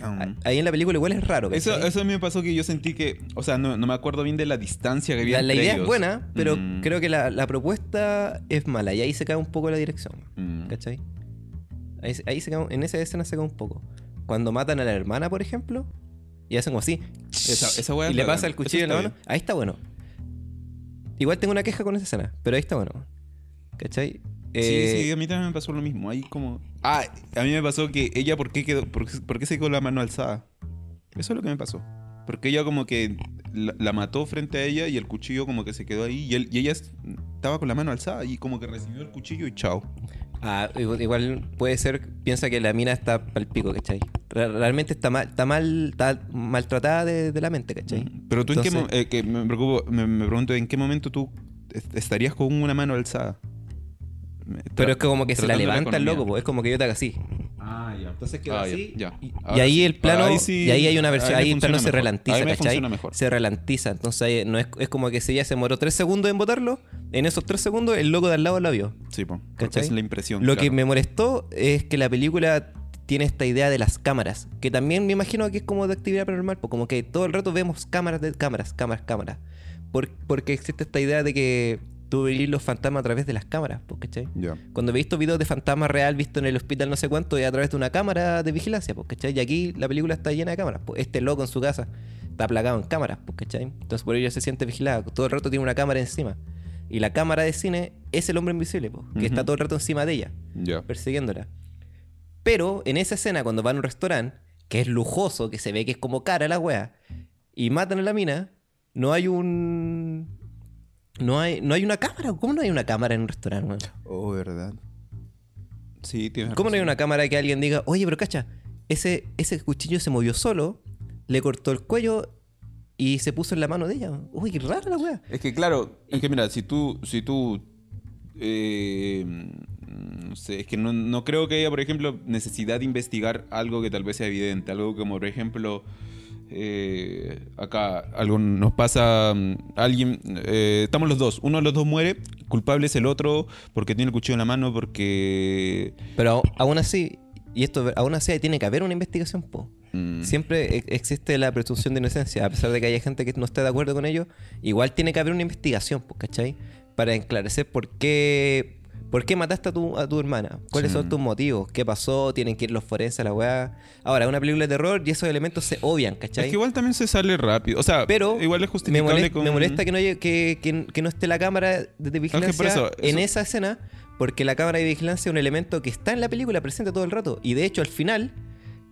Ah. Ahí en la película igual es raro, Eso, eso a mí me pasó que yo sentí que, o sea, no, no me acuerdo bien de la distancia que había la, la entre idea ellos. es buena, pero Mm. creo que la, la propuesta es mala y ahí se cae un poco la dirección, Mm. ¿cachai? Ahí, ahí se cae- en esa escena se cae un poco. Cuando matan a la hermana, por ejemplo, y hacen como así, Esa- esa y le pasa el cuchillo en la mano, ahí está bueno. Igual tengo una queja con esa escena, pero ahí está bueno. ¿Cachai? Eh, Sí, sí, a mí también me pasó lo mismo. Ahí como. Ah, a mí me pasó que ella, ¿por qué, quedó, por, por qué se quedó la mano alzada? Eso es lo que me pasó. Porque ella como que la, la mató frente a ella y el cuchillo como que se quedó ahí y, él- y ella es- estaba con la mano alzada y como que recibió el cuchillo y chao. Ah, igual, puede ser, piensa que la mina está pal pico, ¿cachai? Re- Realmente está mal, está mal, está maltratada de, de la mente, ¿cachai? Pero tú en qué eh, que me, preocupo- me, me pregunto en qué momento tú est- estarías con una mano alzada. Pero es que como que se la levanta el loco, po, es como que yo te haga así. Ah, ya. Entonces queda así, ya. Y, ahí el plano, Ahí sí- y ahí hay una versión, ahí el plano se Ahí me ¿cachai? mejor. Se relantiza, entonces ahí no es, es como que si ella se demoró tres segundos en botarlo, en esos tres segundos el loco de al lado la vio. Sí, po, ¿Cachai? es la impresión. Lo claro. que me molestó es que la película tiene esta idea de las cámaras, que también me imagino que es como de actividad paranormal, pues como que todo el rato vemos cámaras de cámaras, cámaras, cámaras. Por- porque existe esta idea de que tú veis los fantasmas a través de las cámaras, pues, ¿cachai? Ya. Cuando he visto videos de fantasma real visto en el hospital no sé cuánto, es a través de una cámara de vigilancia, pues, ¿cachai? Y aquí la película está llena de cámaras. Pues este loco en su casa está plagado en cámaras, pues, ¿cachai? Entonces por ello se siente vigilado. Todo el rato tiene una cámara encima. Y la cámara de cine es el hombre invisible, pues, que está todo el rato encima de ella, persiguiéndola. Pero en esa escena, cuando van a un restaurante, que es lujoso, que se ve que es como cara la wea, y matan a la mina, no hay un. No hay, no hay una cámara. ¿Cómo no hay una cámara en un restaurante, weón? Oh, verdad. Sí, tienes ¿Cómo no hay una cámara que alguien diga, oye, pero cacha, ese, ese cuchillo se movió solo, le cortó el cuello y se puso en la mano de ella? Uy, qué rara la wea. Es que claro, es que mira, si tú, si tú, eh, no sé, es que no, no creo que haya, por ejemplo, necesidad de investigar algo que tal vez sea evidente, algo como, por ejemplo, eh, acá algo nos pasa, mm, alguien, eh, estamos los dos, uno de los dos muere, culpable es el otro porque tiene el cuchillo en la mano, porque... Pero aún así, y esto aún así tiene que haber una investigación, po. mm, Siempre e- existe la presunción de inocencia, a pesar de que haya gente que no esté de acuerdo con ello, igual tiene que haber una investigación, po, ¿cachai? Para esclarecer por qué, por qué mataste a tu, a tu hermana, cuáles Sí. son tus motivos, qué pasó, tienen que ir los forenses a la weá. Ahora, es una película de terror y esos elementos se obvian, ¿cachai? Es que igual también se sale rápido, o sea, Pero igual es me, justificable molesta, con... me molesta que no, haya- que, que- que no esté la cámara de vigilancia eso, en esa escena, porque la cámara de vigilancia es un elemento que está en la película presente todo el rato. Y de hecho, al final,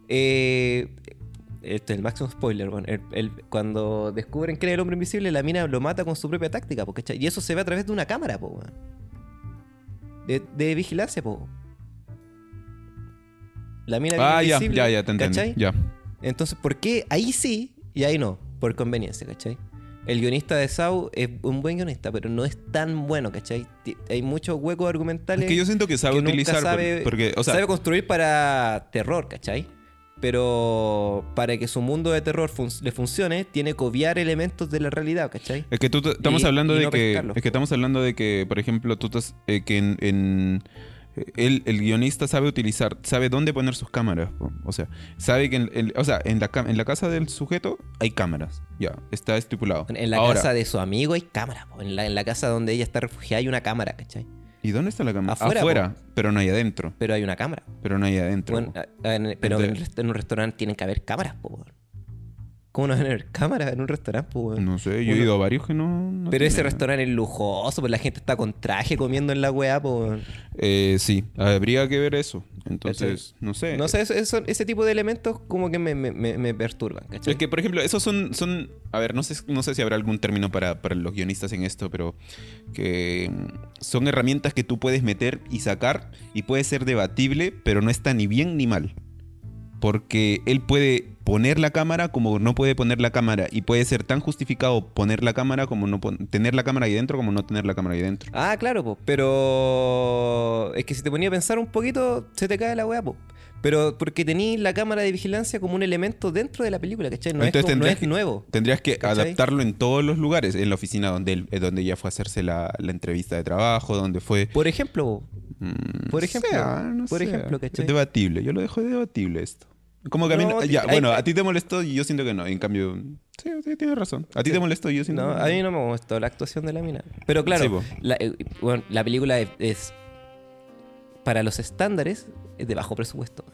eh, este es el máximo spoiler, bueno, el- el- cuando descubren que era el hombre invisible, la mina lo mata con su propia táctica, ¿cachai? y eso se ve a través de una cámara, po, weón. De, de vigilancia, po. La mina Ah, vive ya, ya, ya, te entendí. ¿cachai? Ya. Entonces, ¿por qué ahí sí y ahí no? Por conveniencia, ¿cachai? El guionista de Saw es un buen guionista, pero no es tan bueno, ¿cachai? Hay muchos huecos argumentales. Es que yo siento que sabe que utilizar. sabe- porque, o sea, sabe construir para terror, ¿cachai? Pero para que su mundo de terror fun- le funcione, tiene que obviar elementos de la realidad, ¿cachai? Es que tú, estamos Y- hablando y de no que. Es que estamos hablando de que, por ejemplo, tú estás. eh, que en. en- él- el guionista sabe utilizar, sabe dónde poner sus cámaras. O sea, sabe que en, en- o sea, en, la, en la casa del sujeto hay cámaras. Ya, está estipulado. En la Ahora, casa de su amigo hay cámara, po. en la, en la casa donde ella está refugiada hay una cámara, ¿cachai? ¿Y dónde está la cámara? Afuera, pero no hay adentro. Pero hay una cámara. Pero no hay adentro. Bueno, en- pero Entonces- en un restaurante tienen que haber cámaras, po. ¿Cómo no van a haber cámaras en un restaurante, weón? no sé, yo he ido a varios que no. no Pero ese restaurante es lujoso, pues la gente está con traje comiendo en la weá, weón. Eh, sí, habría que ver eso. Entonces, no sé. No sé, eso- eso- ese tipo de elementos como que me, me- me- me perturban, ¿cachai? Es que, por ejemplo, esos son, son a ver, no sé, no sé si habrá algún término para, para los guionistas en esto, pero que mm, son herramientas que tú puedes meter y sacar y puede ser debatible, pero no está ni bien ni mal. Porque él puede poner la cámara como no puede poner la cámara y puede ser tan justificado poner la cámara como no tener la cámara ahí dentro como no tener la cámara ahí dentro. Ah, claro, pues. Pero es que si te ponía a pensar un poquito, se te cae la weá, pues. Pero porque tenéis la cámara de vigilancia como un elemento dentro de la película, ¿cachai? No, Entonces es, como- no es que- nuevo. Tendrías que ¿Cachai? adaptarlo en todos los lugares, en la oficina donde, él, eh, donde ella fue a hacerse la, la entrevista de trabajo, donde fue... Por ejemplo, po, Mm, Por ejemplo, sé, ah, no por ejemplo, ¿cachai? Es debatible, yo lo dejo de debatible esto. Como que a mí No, no- ya, bueno, hay- a ti te molestó y yo siento que no. En cambio, sí, sí, tienes razón. A ti te molestó y yo siento no, que a mí no me gustó la actuación de la mina. Pero claro, Sí, la, eh, bueno, la película es, es, para los estándares, es de bajo presupuesto.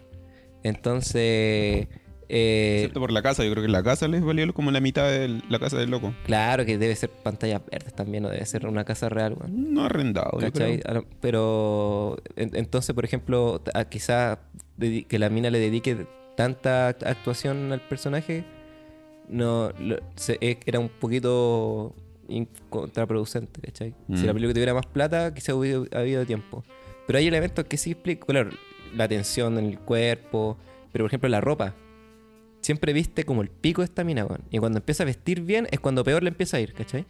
Entonces, eh, Excepto por la casa, yo creo que la casa les valió como la mitad de la casa del loco. claro que debe ser pantallas verdes también, o debe ser una casa real, weón. No arrendado, yo creo. Pero en- entonces, por ejemplo, a quizá dedi- que la mina le dedique tanta act- actuación al personaje, no lo- se- e- era un poquito contraproducente, ¿cachai? Si Mm. la película tuviera más plata, quizá hubiera habido tiempo. Pero hay elementos que sí explico, claro, la tensión en el cuerpo, pero por ejemplo la ropa. Siempre viste como el pico de esta mina. Y cuando empieza a vestir bien es cuando peor le empieza a ir, ¿cachai?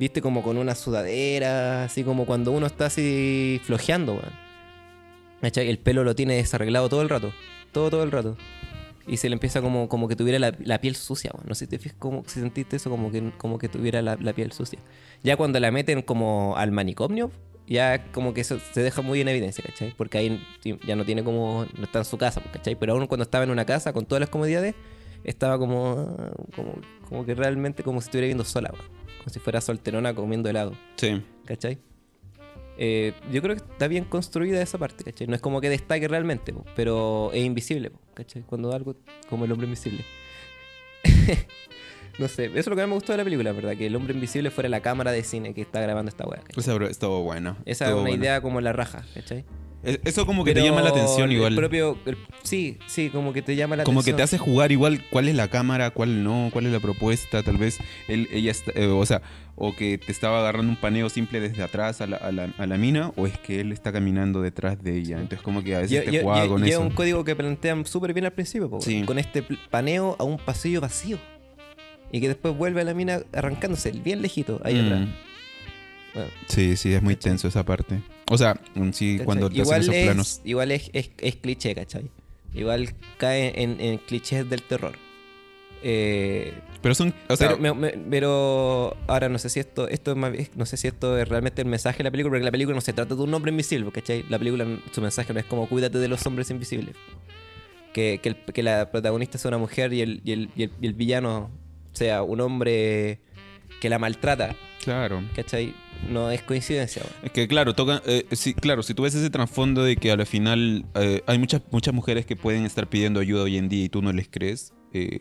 Viste como con una sudadera, así como cuando uno está así flojeando. ¿Cachai? El pelo lo tiene desarreglado todo el rato. Todo, todo el rato. Y se le empieza como, como que tuviera la, la piel sucia, weón. No sé si te fijas como si sentiste eso como que, como que tuviera la, la piel sucia. Ya cuando la meten como al manicomio, ya como que eso se deja muy en evidencia, ¿cachai? Porque ahí ya no tiene como. no está en su casa, ¿cachai? Pero aún cuando estaba en una casa con todas las comodidades, estaba como. como, como que realmente como si estuviera viviendo sola, weón. Como si fuera solterona comiendo helado. Sí. ¿cachai? Eh, yo creo que está bien construida esa parte, ¿cachai? No es como que destaque realmente, po, pero es invisible, po, ¿cachai? Cuando algo como el hombre invisible. no sé, eso es lo que más me gustó de la película, ¿verdad? Que el hombre invisible fuera la cámara de cine que está grabando esta weá, ¿cachai? Esa bro- estuvo buena. Esa es una idea como la raja, ¿cachai? Es- Eso como que te llama la atención el igual. propio, el- sí, sí, como que te llama la Como atención. que te hace jugar igual cuál es la cámara, cuál no, cuál es la propuesta, tal vez él, ella está, eh, o sea, o que te estaba agarrando un paneo simple desde atrás a la, a la- a la mina, o es que él está caminando detrás de ella. Entonces como que a veces te juega con eso. un código que plantean súper bien al principio, Sí. con este paneo a un pasillo vacío. Y que después vuelve a la mina arrancándose bien lejito, ahí Mm. atrás. Bueno, Sí, sí, es muy ¿Cachai? tenso esa parte. O sea, sí, ¿cachai? cuando te igual hacen esos es, planos. Igual es, es- es cliché, ¿cachai? Igual cae en, en clichés del terror. Eh, Pero son, o sea, pero, me- me- pero ahora no sé si esto, esto es no sé si esto es realmente el mensaje de la película, porque la película no se trata de un hombre invisible, ¿cachai? La película, su mensaje no es como cuídate de los hombres invisibles. Que, que, el- que la protagonista sea una mujer y el, y el- y el- y el villano sea un hombre que la maltrata, claro. ¿cachai? No es coincidencia. Es que claro, toca, eh, sí, claro, si tú ves ese trasfondo de que a la final eh, hay muchas, muchas mujeres que pueden estar pidiendo ayuda hoy en día y tú no les crees, eh,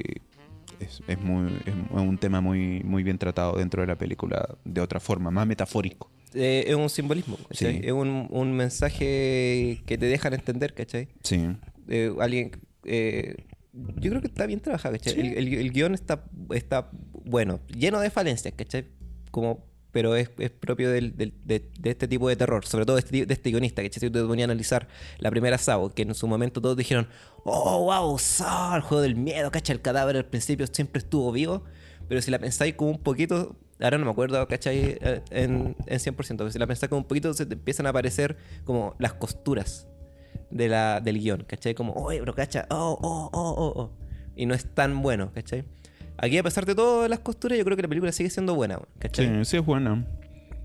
es, es muy, es un tema muy, muy bien tratado dentro de la película de otra forma, más metafórico. Es un simbolismo, ¿cachai? Sí. Es un, un mensaje que te dejan entender, ¿cachai? Sí. alguien. yo creo que está bien trabajado, ¿cachai? El, el- el guion está, está bueno, lleno de falencias, ¿cachai? Como pero es, es propio del- del- de, de este tipo de terror, sobre todo de este, de este guionista, que te ponía a analizar la primera Saw, que en su momento todos dijeron, oh, wow, Saw, el juego del miedo, cacha, el cadáver al principio siempre estuvo vivo, pero si la pensáis como un poquito, ahora no me acuerdo, cachai, eh, en, en 100%, pero si la pensáis como un poquito, se te empiezan a aparecer como las costuras de la, del guion, ¿cachai? Como, oye, pero cacha, oh, oh, oh, oh, oh. Y no es tan bueno, ¿cachai? Aquí, a pesar de todas las costuras, yo creo que la película sigue siendo buena, Sí, ¿cachai? sí es buena.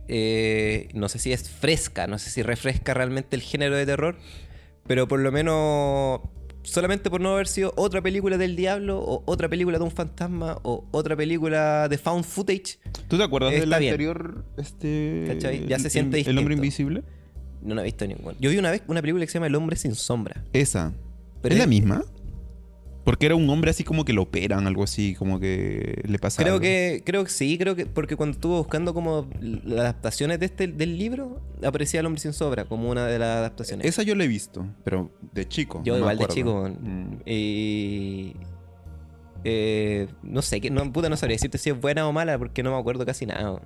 Eh, no sé si es fresca, no sé si refresca realmente el género de terror, pero por lo menos, solamente por no haber sido otra película del diablo, o otra película de un fantasma, o otra película de found footage, ¿Tú te acuerdas del anterior? Este, ¿Cachai? Ya se siente El hombre distinto. invisible. no la he visto ninguna. Yo vi una vez una película que se llama El hombre sin sombra. Esa. Pero ¿Es la misma? Porque era un hombre así como que lo operan, algo así, como que le pasa Creo algo. que, creo que sí, creo que porque cuando estuve buscando como las adaptaciones de este, del libro, aparecía El hombre sin sobra como una de las adaptaciones. Esa yo la he visto, pero de chico. Yo no igual de chico. Mm. Y eh, no sé, que no, puta, no sabría decirte si es buena o mala porque no me acuerdo casi nada.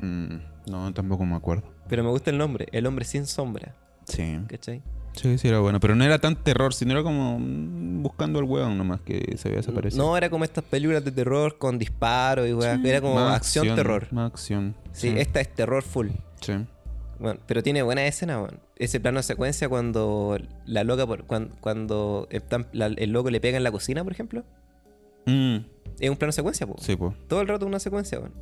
Mm, no, tampoco me acuerdo. Pero me gusta el nombre, El hombre sin sombra, Sí. ¿cachai? Sí, sí era bueno. Pero no era tan terror, sino era como mm, buscando al weón nomás que se había desaparecido. No era como estas películas de terror con disparos y weá, era como Más acción, terror. Más acción. Sí, esta es terror full. Sí. Bueno, pero tiene buena escena, weón. Ese plano de secuencia cuando la loca, por, cuando, cuando están- la- el loco le pega en la cocina, por ejemplo. Mm, Es un plano de secuencia, po. sí, pues. Todo el rato una secuencia, weón.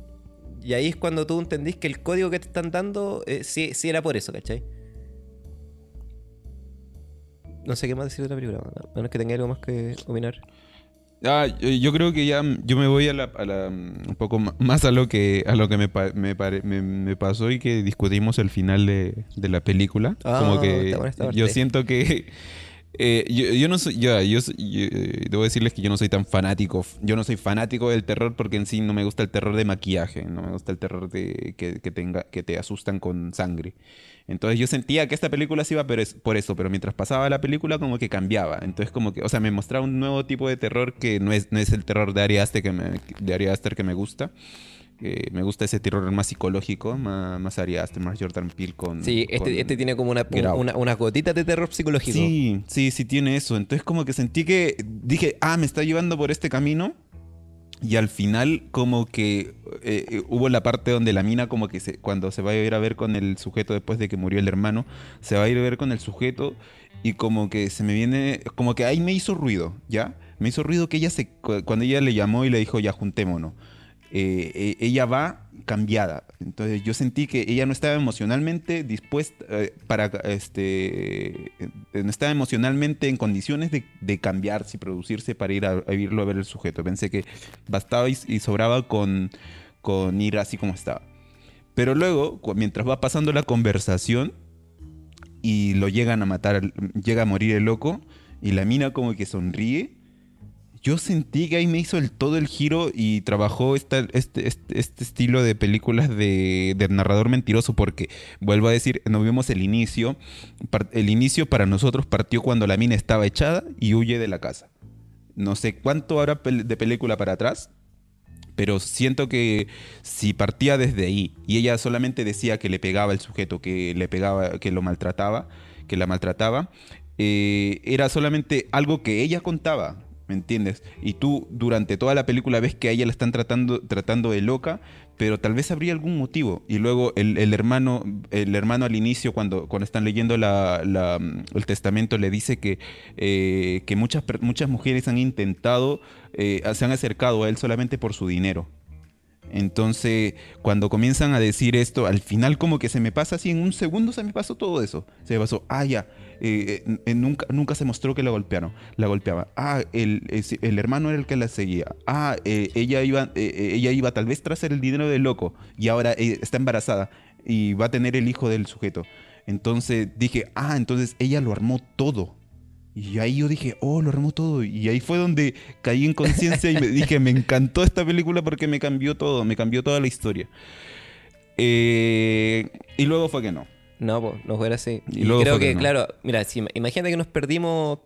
Y ahí es cuando tú entendís que el código que te están dando eh, sí, sí era por eso, ¿cachai? No sé qué más decir de la película. A menos que tenga algo más que opinar. Ah, yo, yo creo que ya mm, yo me voy a la, a la, mm, un poco más a lo que a lo que me, me, me- me pasó y que discutimos el final de, de la película. Ah, Como que está buena esta yo siento que eh, yo, yo no soy, yo, yo, eh, debo decirles que yo no soy tan fanático. Yo no soy fanático del terror porque en sí no me gusta el terror de maquillaje, no me gusta el terror de que, que tenga que te asustan con sangre. Entonces yo sentía que esta película se iba por eso, pero mientras pasaba la película como que cambiaba. Entonces como que, o sea, me mostraba un nuevo tipo de terror que no es, no es el terror de Ari Aster que me, de Ari Aster que me gusta. Me gusta ese terror más psicológico, más, más Ari Aster, más Jordan Peele con... Sí, con- este, este tiene como una, Out. una, unas gotitas de terror psicológico. Sí, sí, sí tiene eso. Entonces como que sentí que dije, ah, me está llevando por este camino. Y al final como que eh, eh, hubo la parte donde la mina como que se, cuando se va a ir a ver con el sujeto después de que murió el hermano, se va a ir a ver con el sujeto y como que se me viene, como que ahí me hizo ruido, ¿ya? Me hizo ruido que ella se, cu- cuando ella le llamó y le dijo, ya juntémonos. Eh, eh, ella va cambiada. Entonces yo sentí que ella no estaba emocionalmente dispuesta eh, para, este, eh, no estaba emocionalmente en condiciones de, de cambiarse y producirse para ir a, irlo a ver el sujeto. Pensé que bastaba y, y sobraba con, con ir así como estaba. Pero luego, mientras va pasando la conversación y lo llegan a matar, llega a morir el loco y la mina como que sonríe, yo sentí que ahí me hizo el, todo el giro y trabajó este, este, este estilo de películas de, narrador mentiroso porque, vuelvo a decir, no vimos el inicio. El inicio para nosotros partió cuando la mina estaba echada y huye de la casa. No sé cuánto habrá de película para atrás, pero siento que si partía desde ahí y ella solamente decía que le pegaba al sujeto, que le pegaba, que lo maltrataba, que la maltrataba, eh, era solamente algo que ella contaba, ¿me entiendes? Y tú durante toda la película ves que a ella la están tratando, tratando de loca, pero tal vez habría algún motivo. Y luego el, el hermano, el hermano al inicio, cuando, cuando están leyendo la- la, el testamento, le dice que, eh, que muchas, muchas mujeres han intentado, eh, se han acercado a él solamente por su dinero. Entonces, cuando comienzan a decir esto, al final como que se me pasa así, en un segundo se me pasó todo eso. Se me pasó, ah, ya, eh, eh, eh, nunca, nunca se mostró que la golpearon, la golpeaba. Ah, el, ese- el hermano era el que la seguía. Ah, eh, ella, iba, eh, eh, ella iba tal vez tras el dinero del loco y ahora eh, está embarazada y va a tener el hijo del sujeto. Entonces dije, ah, entonces ella lo armó todo. Y ahí yo dije, oh, lo armó todo. Y ahí fue donde caí en conciencia y me dije, me encantó esta película porque me cambió todo, me cambió toda la historia. Eh, y luego fue que no. No, pues, no fuera así. Y Y, luego creo que no. claro, mira, si, imagínate que nos perdimos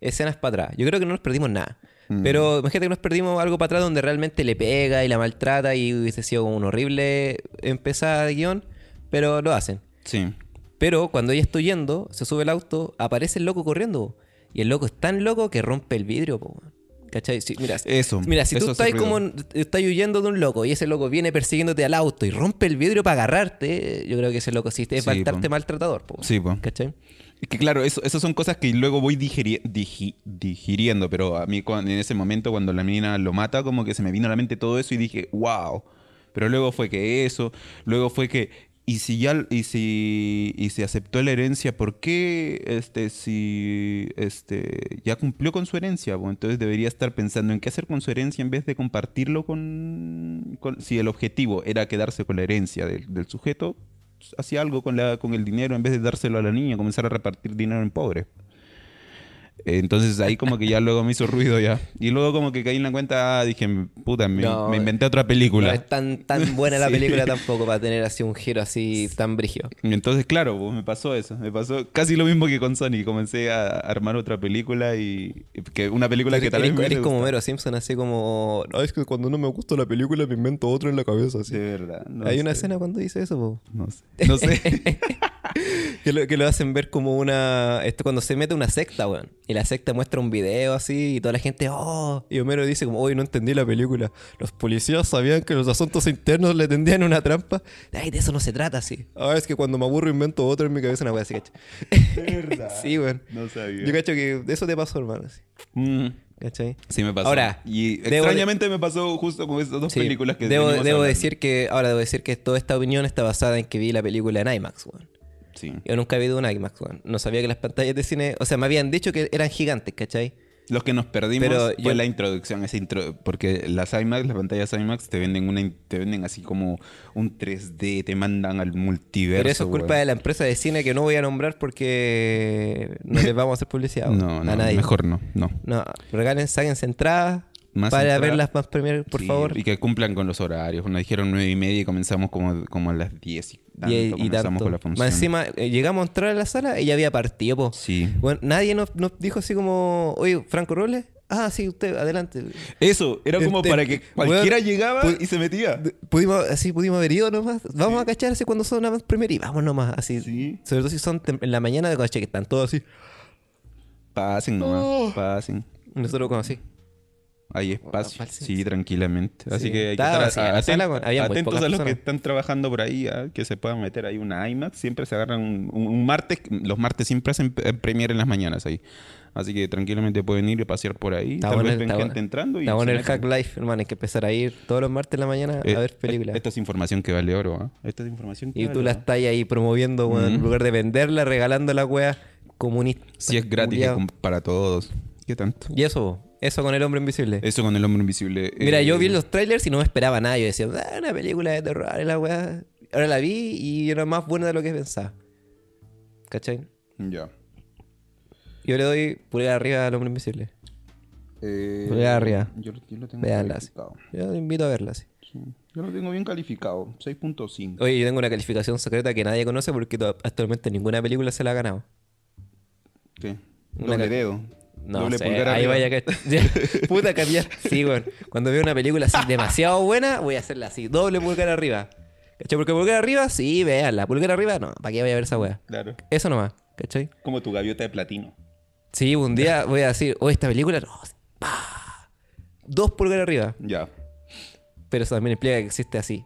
escenas para atrás. Yo creo que no nos perdimos nada. Mm. Pero imagínate que nos perdimos algo para atrás donde realmente le pega y la maltrata y hubiese sido como un horrible empezada de guion, pero lo hacen. Sí. Pero cuando ella está huyendo, se sube el auto, aparece el loco corriendo. po. Y el loco es tan loco que rompe el vidrio, po. ¿Cachai? Sí, mira, Eso. mira, si tú estás como estás huyendo de un loco y ese loco viene persiguiéndote al auto y rompe el vidrio para agarrarte, yo creo que ese loco sí es Sí, bastante maltratador, po, Sí, po. ¿Cachai? Es que claro, eso, esas son cosas que luego voy digi- digiriendo, pero a mí cuando- en ese momento cuando la mina lo mata, como que se me vino a la mente todo eso y dije, wow. Pero luego fue que eso, luego fue que, y si ya, y si, y si aceptó la herencia, ¿por qué este, si este, ya cumplió con su herencia? Pues entonces debería estar pensando en qué hacer con su herencia en vez de compartirlo con, si el objetivo era quedarse con la herencia del, del sujeto, hacía algo con, la, con el dinero en vez de dárselo a la niña, comenzar a repartir dinero en pobres. Entonces ahí como que ya luego me hizo ruido ya. Y luego como que caí en la cuenta, ah, dije, puta, me, No, me inventé otra película. No es tan, tan buena la Sí. película tampoco para tener así un giro así tan brígido. Entonces, claro, pues, me pasó eso. Me pasó casi lo mismo que con Sony. Comencé a armar otra película y... que una película que tal vez eres, me como. Mero Simpson, así como... No, es que cuando no me gusta la película me invento otra en la cabeza. Así. De verdad. no Hay una sé. escena cuando dice eso, po. No sé. No sé. Que lo, que lo hacen ver como una... Esto cuando se mete una secta, weón. Y la secta muestra un video así y toda la gente, oh. Y Homero dice como, hoy no entendí la película. Los policías sabían que los asuntos internos le tendían una trampa. Ay, de eso no se trata así. Ah, es que cuando me aburro invento otra en mi cabeza una wea así, cacho. Verdad. sí, weón. No sabía. Yo cacho que eso te pasó, hermano. así. Mm, ¿Cachai? sí me pasó. Ahora, y de- extrañamente me pasó justo con estas dos Sí. películas que debo, venimos debo hablando. decir que ahora debo decir que toda esta opinión está basada en que vi la película en IMAX, weón. Sí. Yo nunca había ido a un IMAX, weón. No sabía que las pantallas de cine, o sea, me habían dicho que eran gigantes, ¿cachai? Los que nos perdimos Pero fue yo- la introducción, esa intro, porque las IMAX, las pantallas IMAX te venden una, te venden así como un 3D, te mandan al multiverso. Pero eso es culpa de la empresa de cine que no voy a nombrar porque no les vamos a hacer publicidad No, no, a nadie. mejor no, no. No, regalen, sáquense entradas Más para entrada. ver las más premier, por Sí, favor. Y que cumplan con los horarios. Nos dijeron nueve y media y comenzamos como, como a las 10 y tanto. y, y comenzamos tanto. con la función. Más encima, eh, llegamos a entrar a la sala y ya había partido, po. Sí. Bueno, nadie nos, nos dijo así como, oye, Franco Robles. Ah, sí, usted, adelante. Eso, era como Este, para que cualquiera weón, llegaba y se metía. Pudimos, así pudimos haber ido nomás. Vamos a cachar así cuando son las primeras y vamos nomás. Así. Sí. Sobre todo si son en la mañana de coche que están todos así. Pasen nomás, Oh. pasen. Nosotros como así. Hay espacio. Sí. Sí, tranquilamente. Así Sí. que hay que estar la sala, muy atentos a los que están trabajando por ahí, ah, que se puedan meter ahí una IMAX. Siempre se agarran un, un- un martes. Los martes siempre hacen eh, premier en las mañanas ahí. Así que tranquilamente pueden ir y pasear por ahí. Está Tal bueno vez ven gente bueno- entrando y Está bueno el hack life, hermano. Hay que empezar a ir todos los martes en la mañana Eh, a ver eh, películas. Esta es información que vale oro, ¿ah? Esta es información que Y vale tú la oro. estás ahí promoviendo, en lugar de venderla, regalando la wea comunista. Si es gratis para todos. ¿Qué tanto? Y eso. Eso con el hombre invisible. Eso con el hombre invisible. Mira, eh, yo vi los trailers y no me esperaba nada. Yo decía, ah, una película de terror, la weá. Ahora la vi y era más buena de lo que pensaba. ¿Cachai? Ya. Yo le doy pulgar arriba al hombre invisible. Eh, Pulgar arriba. Yo, yo lo tengo calificado. Yo te invito a verla así. Sí. Yo lo tengo bien calificado. 6.5. Oye, yo tengo una calificación secreta que nadie conoce porque actualmente ninguna película se la ha ganado. ¿Qué? Una Doble dedo. No sé, pulgar ahí arriba. vaya que... Puta cambiar. Sí, weón. Cuando veo una película así demasiado buena, voy a hacerla así. Doble pulgar arriba. ¿Cachai? Porque pulgar arriba, sí, véanla. Pulgar arriba, no. ¿Para qué voy a ver esa weá? Claro. Eso nomás. ¿Cachai? Como tu gaviota de platino. Sí, un día voy a decir, oh, esta película, no, ¡pah! dos pulgares arriba. Ya. Pero eso también implica que existe así.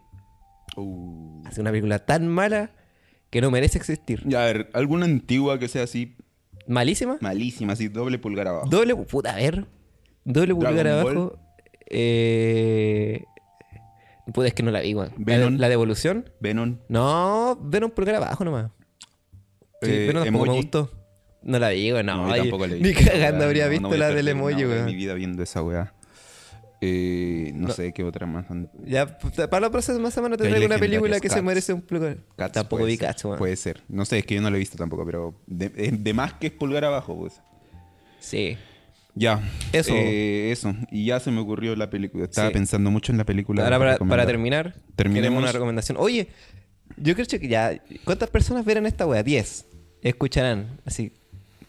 Uh. Hace una película tan mala que no merece existir. Ya, a ver, alguna antigua que sea así ¿Malísima? malísima, así doble pulgar abajo. Doble, puta, a ver. Doble pulgar Dragon Ball. abajo. Eh... Puta, es que no la vi, weón. ¿La, Venom. la devolución? Venom. No, Venom pulgar abajo nomás. Sí, Eh, Venom tampoco me emoji. gustó. No la vi, weón. No, No, yo tampoco leí. Ni cagando habría No, no visto la del emoji, de mi weón. vida viendo esa weá. Eh, no, No. sé qué otra más. Ya, puta, para la próxima semana te traigo una película que se merece un pulgar. Cats Tampoco vi Cats. Puede ser. No sé, es que yo no lo he visto tampoco, pero de, de- de más que es pulgar abajo, pues. Sí. Ya. Eso. Eh, eso. Y ya se me ocurrió la película. Estaba Sí. pensando mucho en la película. Ahora, para, terminar, tenemos una recomendación. Oye, yo creo que ya. ¿Cuántas personas verán esta wea? 10. Escucharán. Así.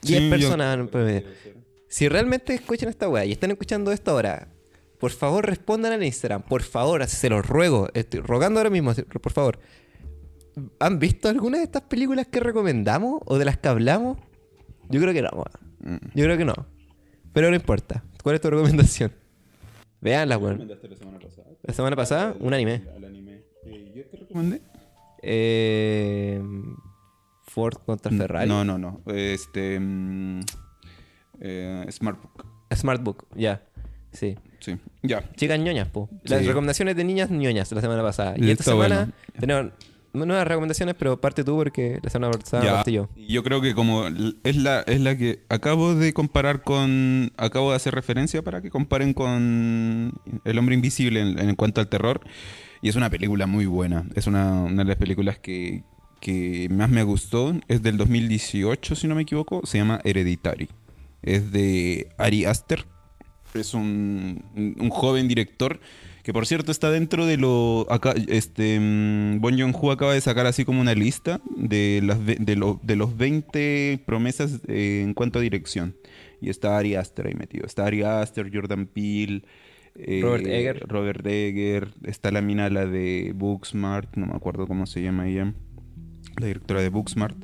10 Sí, yo- personas. promedio. Si realmente escuchan esta weá y están escuchando esto ahora, por favor respondan al Instagram. Por favor, se los ruego. Estoy rogando ahora mismo, por favor. ¿Han visto alguna de estas películas que recomendamos o de las que hablamos? Yo creo que no. Mm. Yo creo que no. Pero no importa. ¿Cuál es tu recomendación? Veanla, weón. la semana pasada? La semana pasada, un anime. Al anime. Eh, ¿Yo qué recomendé? Eh, Ford contra Ferrari. No, no, no. Este. mm, eh, Smartbook. Smartbook, ya. Sí. Sí. Ya. Chicas ñoñas, po. Las Sí. recomendaciones de niñas ñoñas la semana pasada. Y Está esta semana tenemos nuevas recomendaciones, pero parte tú porque la semana pasada Ya. yo. Yo creo que como l- es la, es la que acabo de comparar con. Acabo de hacer referencia para que comparen con El hombre invisible en, en cuanto al terror. Y es una película muy buena. Es una, una de las películas que, que más me gustó. Es del 2018, si no me equivoco. Se llama Hereditary. Es de Ari Aster. Es un, un joven director que por cierto está dentro de lo acá este mm, Bon Joon-ho acaba de sacar así como una lista de las de, lo- de los 20 promesas eh, en cuanto a dirección y está Ari Aster ahí metido. Está Ari Aster, Jordan Peele, eh, Robert Egger. Robert Egger, está la mina la de Booksmart, no me acuerdo cómo se llama ella, la directora de Booksmart.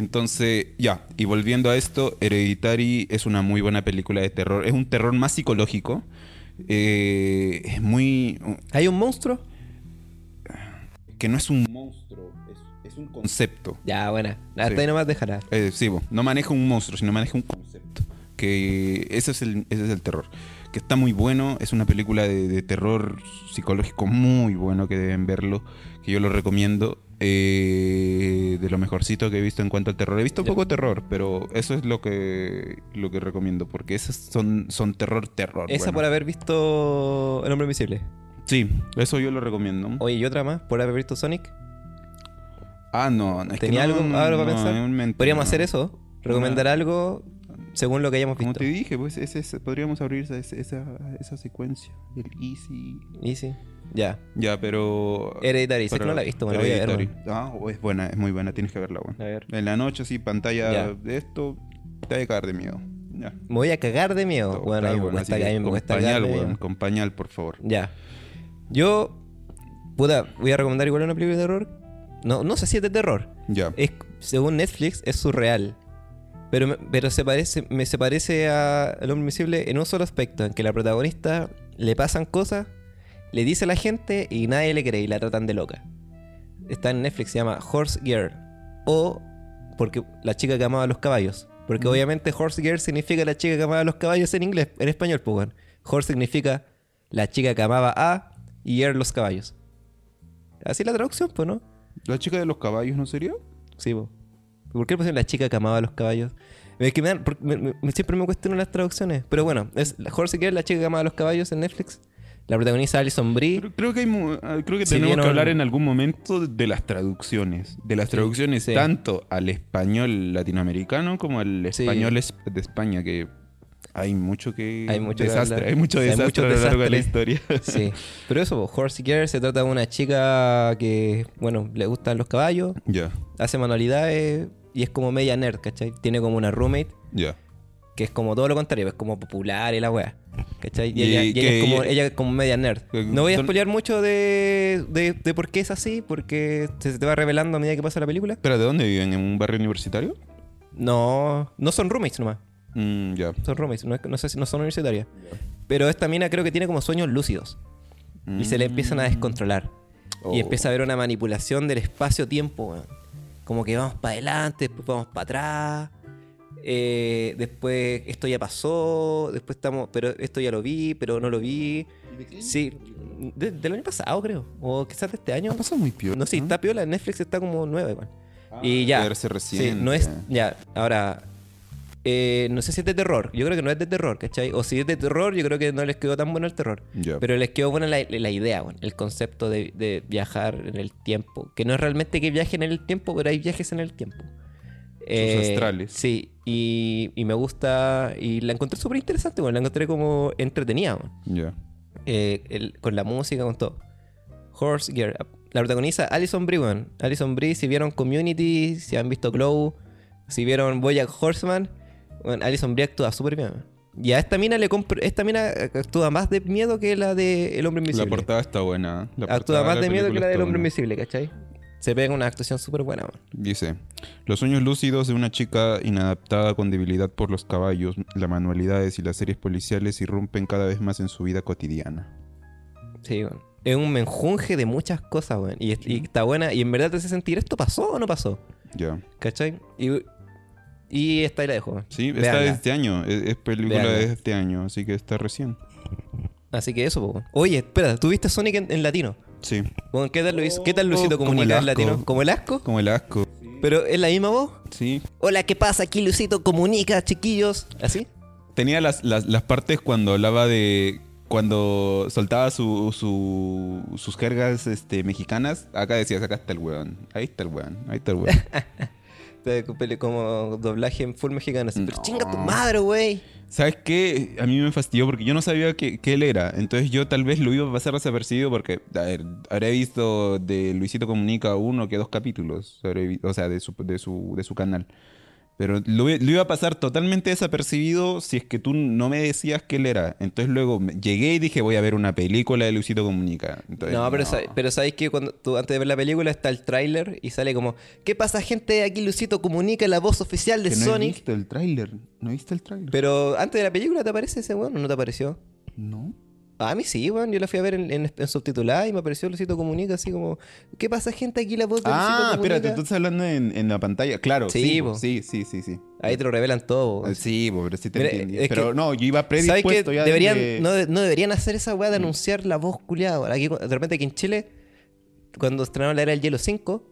Entonces, ya, y volviendo a esto, Hereditary es una muy buena película de terror. Es un terror más psicológico. Eh, es muy. ¿Hay un monstruo? que no es un monstruo, es, es un concepto. Ya, buena. Hasta Sí. ahí nomás dejará. Eh, sí, bo, no maneja un monstruo, sino maneja un concepto. Que ese es el, ese es el terror. Que está muy bueno, es una película de, de terror psicológico muy bueno que deben verlo, que yo lo recomiendo. Eh, de lo mejorcito que he visto en cuanto al terror. He visto Ya. poco terror, pero eso es lo que, lo que recomiendo, porque esos son, son terror, terror. Esa bueno. por haber visto El Hombre Invisible. Sí, eso yo lo recomiendo. Oye, y otra más, por haber visto Sonic. Ah, no, es que ¿Tenía no, algo no, ahora para no, pensar? Podríamos hacer eso. Recomendar algo según lo que hayamos Como visto. te dije, pues ese, ese- podríamos abrir esa, esa, esa secuencia. El easy. Easy. Ya. Ya, pero. Hereditary. Sé que no la he visto, me la voy a ver. Ah, oh, es buena, es muy buena, tienes que verla. A ver. En la noche, así, pantalla Ya. de esto, te va a cagar de miedo. Ya. Me voy a cagar de miedo. Todo Bueno, me bueno, me con cuesta pañal, cagarme de weón, miedo. con pañal, por favor. Ya. Yo, puta, voy a recomendar igual una película de terror. No, no sé si es de terror. Ya. Es, según Netflix, es surreal. Pero, me- pero se parece, me se parece a El Hombre Invisible en un solo aspecto, en que la protagonista le pasan cosas, le dice a la gente y nadie le cree y la tratan de loca. Está en Netflix, se llama Horse Girl. O porque la chica que amaba los caballos. Porque Mm. obviamente Horse Girl significa la chica que amaba los caballos en inglés, en español, pues bueno. Horse significa la chica que amaba a y Girl los caballos. Así la traducción, pues, ¿no? ¿La chica de los caballos no sería? Sí, po. ¿Por qué pusieron la chica que amaba los caballos? Es que me dan- porque me- me- siempre me cuestiono las traducciones. Pero bueno, es Horse Girl, la chica que amaba a los caballos en Netflix. La protagoniza Alison Brie. Creo, creo que, hay ah, creo que Si tenemos que hablar en algún momento de las traducciones. De las Sí, traducciones sí. tanto al español latinoamericano como al Sí. español es- de España, que hay mucho que... Hay mucho desastre, hay mucho Hay desastre mucho a lo largo de la historia. Sí. Pero eso, po, Horse Girl se trata de una chica que, bueno, le gustan los caballos, ya, hace manualidades y es como media nerd, ¿cachai? Tiene como una roommate ya. Que es como todo lo contrario, es como popular y la wea. ¿Cachai? Y, Y ella, y ella es como, ella es como media nerd. Que- No voy a spoilear mucho de, de, de por qué es así, porque se te va revelando a medida que pasa la película. ¿Pero de dónde viven? ¿En un barrio universitario? No, no son roommates nomás. Mm, ya. Son roommates, no, no sé si no son universitarias. Pero esta mina creo que tiene como sueños lúcidos. Y se le empiezan a descontrolar. Oh. Y empieza a haber una manipulación del espacio-tiempo. Como que vamos para adelante, después vamos para atrás. Eh, después esto ya pasó, después estamos, pero esto ya lo vi, pero no lo vi. Sí, de- del año pasado creo, o quizás de este año. Ha pasado muy piola. No sé, ¿no? está piola, Netflix está como nueva igual. Ah, y ya. Sí, no es. Ya, ahora. eh, no sé si es de terror. Yo creo que no es de terror, ¿cachai? O si es de terror, yo creo que no les quedó tan bueno el terror. Pero les quedó buena la, la idea, weón, el concepto de, de viajar en el tiempo. Que no es realmente que viajen en el tiempo, pero hay viajes en el tiempo. Eh, astrales. Sí, y, y me gusta. Y la encontré súper interesante, weón, la encontré como entretenida. Ya. Eh, el- con la música, con todo. Horse Gear. La protagoniza Alison Brie, weón. Alison Brie, si vieron Community, si han visto Glow, si vieron Bojack Horseman, bueno, Alison Brie actúa súper bien. Y a esta mina le compro. Esta mina actúa más de miedo que la de El Hombre La Invisible. portada está buena. La actúa más la de miedo que la del está Hombre. Invisible, ¿cachai? Se pega una actuación súper buena, man. Dice, los sueños lúcidos de una chica inadaptada con debilidad por los caballos, las manualidades y las series policiales irrumpen cada vez más en su vida cotidiana. Sí, weón. Es un menjunje de muchas cosas, weón. Y, es- y está buena. Y en verdad te hace sentir, ¿esto pasó o no pasó? Ya. ¿Cachai? Y, y esta ahí la dejo. Sí, está Véanla. de este año. Es, es película de este año, así que está recién. Así que eso, po. Oye, espera, ¿tú viste Sonic en, en latino? Sí. Weón, ¿qué tal hizo? ¿Qué tal Luisito Oh, como comunica en latino? ¿Como el asco? Como el asco. ¿Pero es la misma voz? Sí. Hola, ¿qué pasa? Aquí Luisito comunica, chiquillos. ¿Así? Tenía las, las, las partes cuando hablaba de... Cuando soltaba su, su- sus jergas este, mexicanas, acá decías, acá está el weón. Ahí está el weón. Ahí está el weón. Te- Como doblaje en full mexicano. así, Pero chinga tu madre, güey. ¿Sabes qué? A mí me fastidió porque yo no sabía que, que él era. Entonces yo tal vez lo iba a pasar desapercibido porque, a habré visto de Luisito Comunica uno que dos capítulos. vi- o sea, de su, de su, de su canal. Pero lo, lo iba a pasar totalmente desapercibido si es que tú no me decías que él era. Entonces luego llegué y dije, voy a ver una película de Luisito Comunica. Entonces, No, pero, sa- pero sabéis que cuando tú antes de ver la película está el tráiler y sale como ¿Qué pasa gente? Aquí Luisito comunica la voz oficial de Que no he Sonic. visto el tráiler. ¿No he visto el tráiler? Pero antes de la película te aparece ese weón, ¿o no te apareció? No. A mí sí, weón. Yo la fui a ver en, en, en subtitulada y me apareció Luisito Comunica así como ¿Qué pasa gente? Aquí la voz de Ah, espérate, tú estás hablando en, en la pantalla. Claro, Sí, sí, po. sí, sí, sí, sí. Ahí te lo revelan todo. weón. Sí, po, pero sí te Mira, entendí. Pero que- no, yo iba ¿Sabes predispuesto ya Deberían, desde- no, no deberían hacer esa weá de anunciar la voz culiada. Aquí, de repente aquí en Chile, cuando estrenaron la era del hielo 5,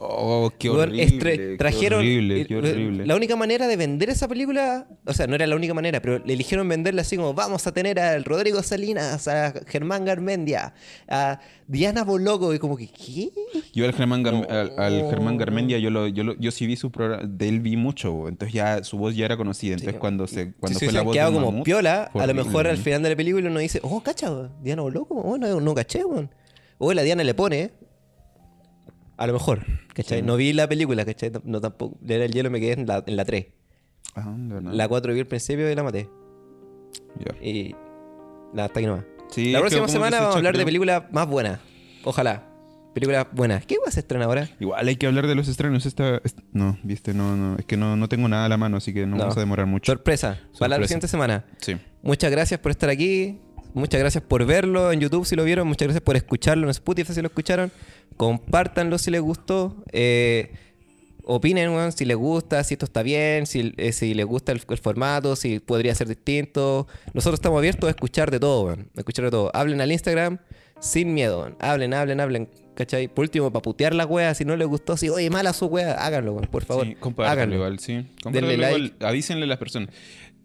Oh, qué horrible. estre- qué trajeron. horrible, qué horrible. La única manera de vender esa película, o sea, no era la única manera, pero le eligieron venderla así como: vamos a tener a Rodrigo Salinas, a Germán Garmendia, a Diana Boloco, y como que, ¿qué? Yo al Germán, Gar- al, al Germán Garmendia, yo, lo, yo, lo- yo sí vi su programa, de él vi mucho, entonces ya su voz ya era conocida. Entonces Sí. cuando, se, cuando si fue se la han voz quedado de como Mamut, piola, a lo mejor al final de la película uno dice, oh, cacha, Diana Boloco, oh, no, no caché, weón. O la Diana le pone, a lo mejor, ¿cachai? Sí. No vi la película, ¿cachai? No tampoco. Era el hielo me quedé en la, en la 3. Ah, de verdad. La 4 vi al principio y la maté. Ya. Y la hasta aquí nomás. Sí, la próxima semana se vamos a hablar de películas más buenas. Ojalá. Películas buenas. ¿Qué se estrena ahora? Igual hay que hablar de los estrenos. Esta, est- no, viste, no, no. Es que no, no tengo nada a la mano, así que no, No. vamos a demorar mucho. Sorpresa. Para la siguiente semana. Sí. Muchas gracias por estar aquí. Muchas gracias por verlo en YouTube si lo vieron. Muchas gracias por escucharlo en Spotify si lo escucharon. Compártanlo si les gustó. Eh, opinen weón, si les gusta, si esto está bien, si, eh, si les gusta el, el formato, si podría ser distinto. Nosotros estamos abiertos a escuchar de todo, weón. A escuchar de todo. Hablen al Instagram sin miedo. weón. Hablen, hablen, hablen. ¿Cachai? Por último, para putear la wea, si no les gustó, si oye, mala su wea, háganlo, weón, por favor. Sí, háganlo. igual, sí. Denle like. igual, avísenle a las personas.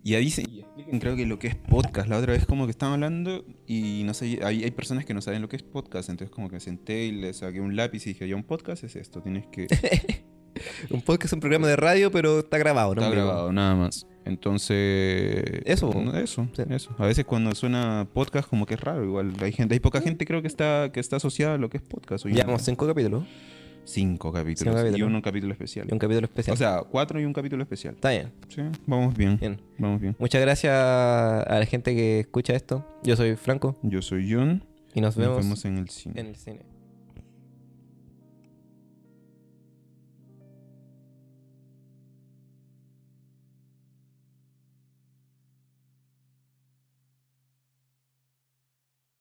Y avisen y expliquen, creo que lo que es podcast. La otra vez como que estaban hablando y no sé, hay, hay personas que no saben lo que es podcast. Entonces como que senté y le saqué un lápiz y dije, ya un podcast es esto, tienes que... Un podcast es un programa de radio, pero está grabado, ¿no? Está grabado, nada más. Entonces... Eso, eso, sí. eso. A veces cuando suena podcast como que es raro igual. Hay gente, hay poca gente creo que está, que está asociada a lo que es podcast. hoy en Llevamos cinco capítulos cinco capítulos. Y uno capítulo especial. y un capítulo especial. O sea, cuatro y un capítulo especial. está bien, Sí, vamos bien. bien. Vamos bien. Muchas gracias a la gente que escucha esto. Yo soy Franco Yo soy John. y nos Nos vemos vemos en el cine. en el cine.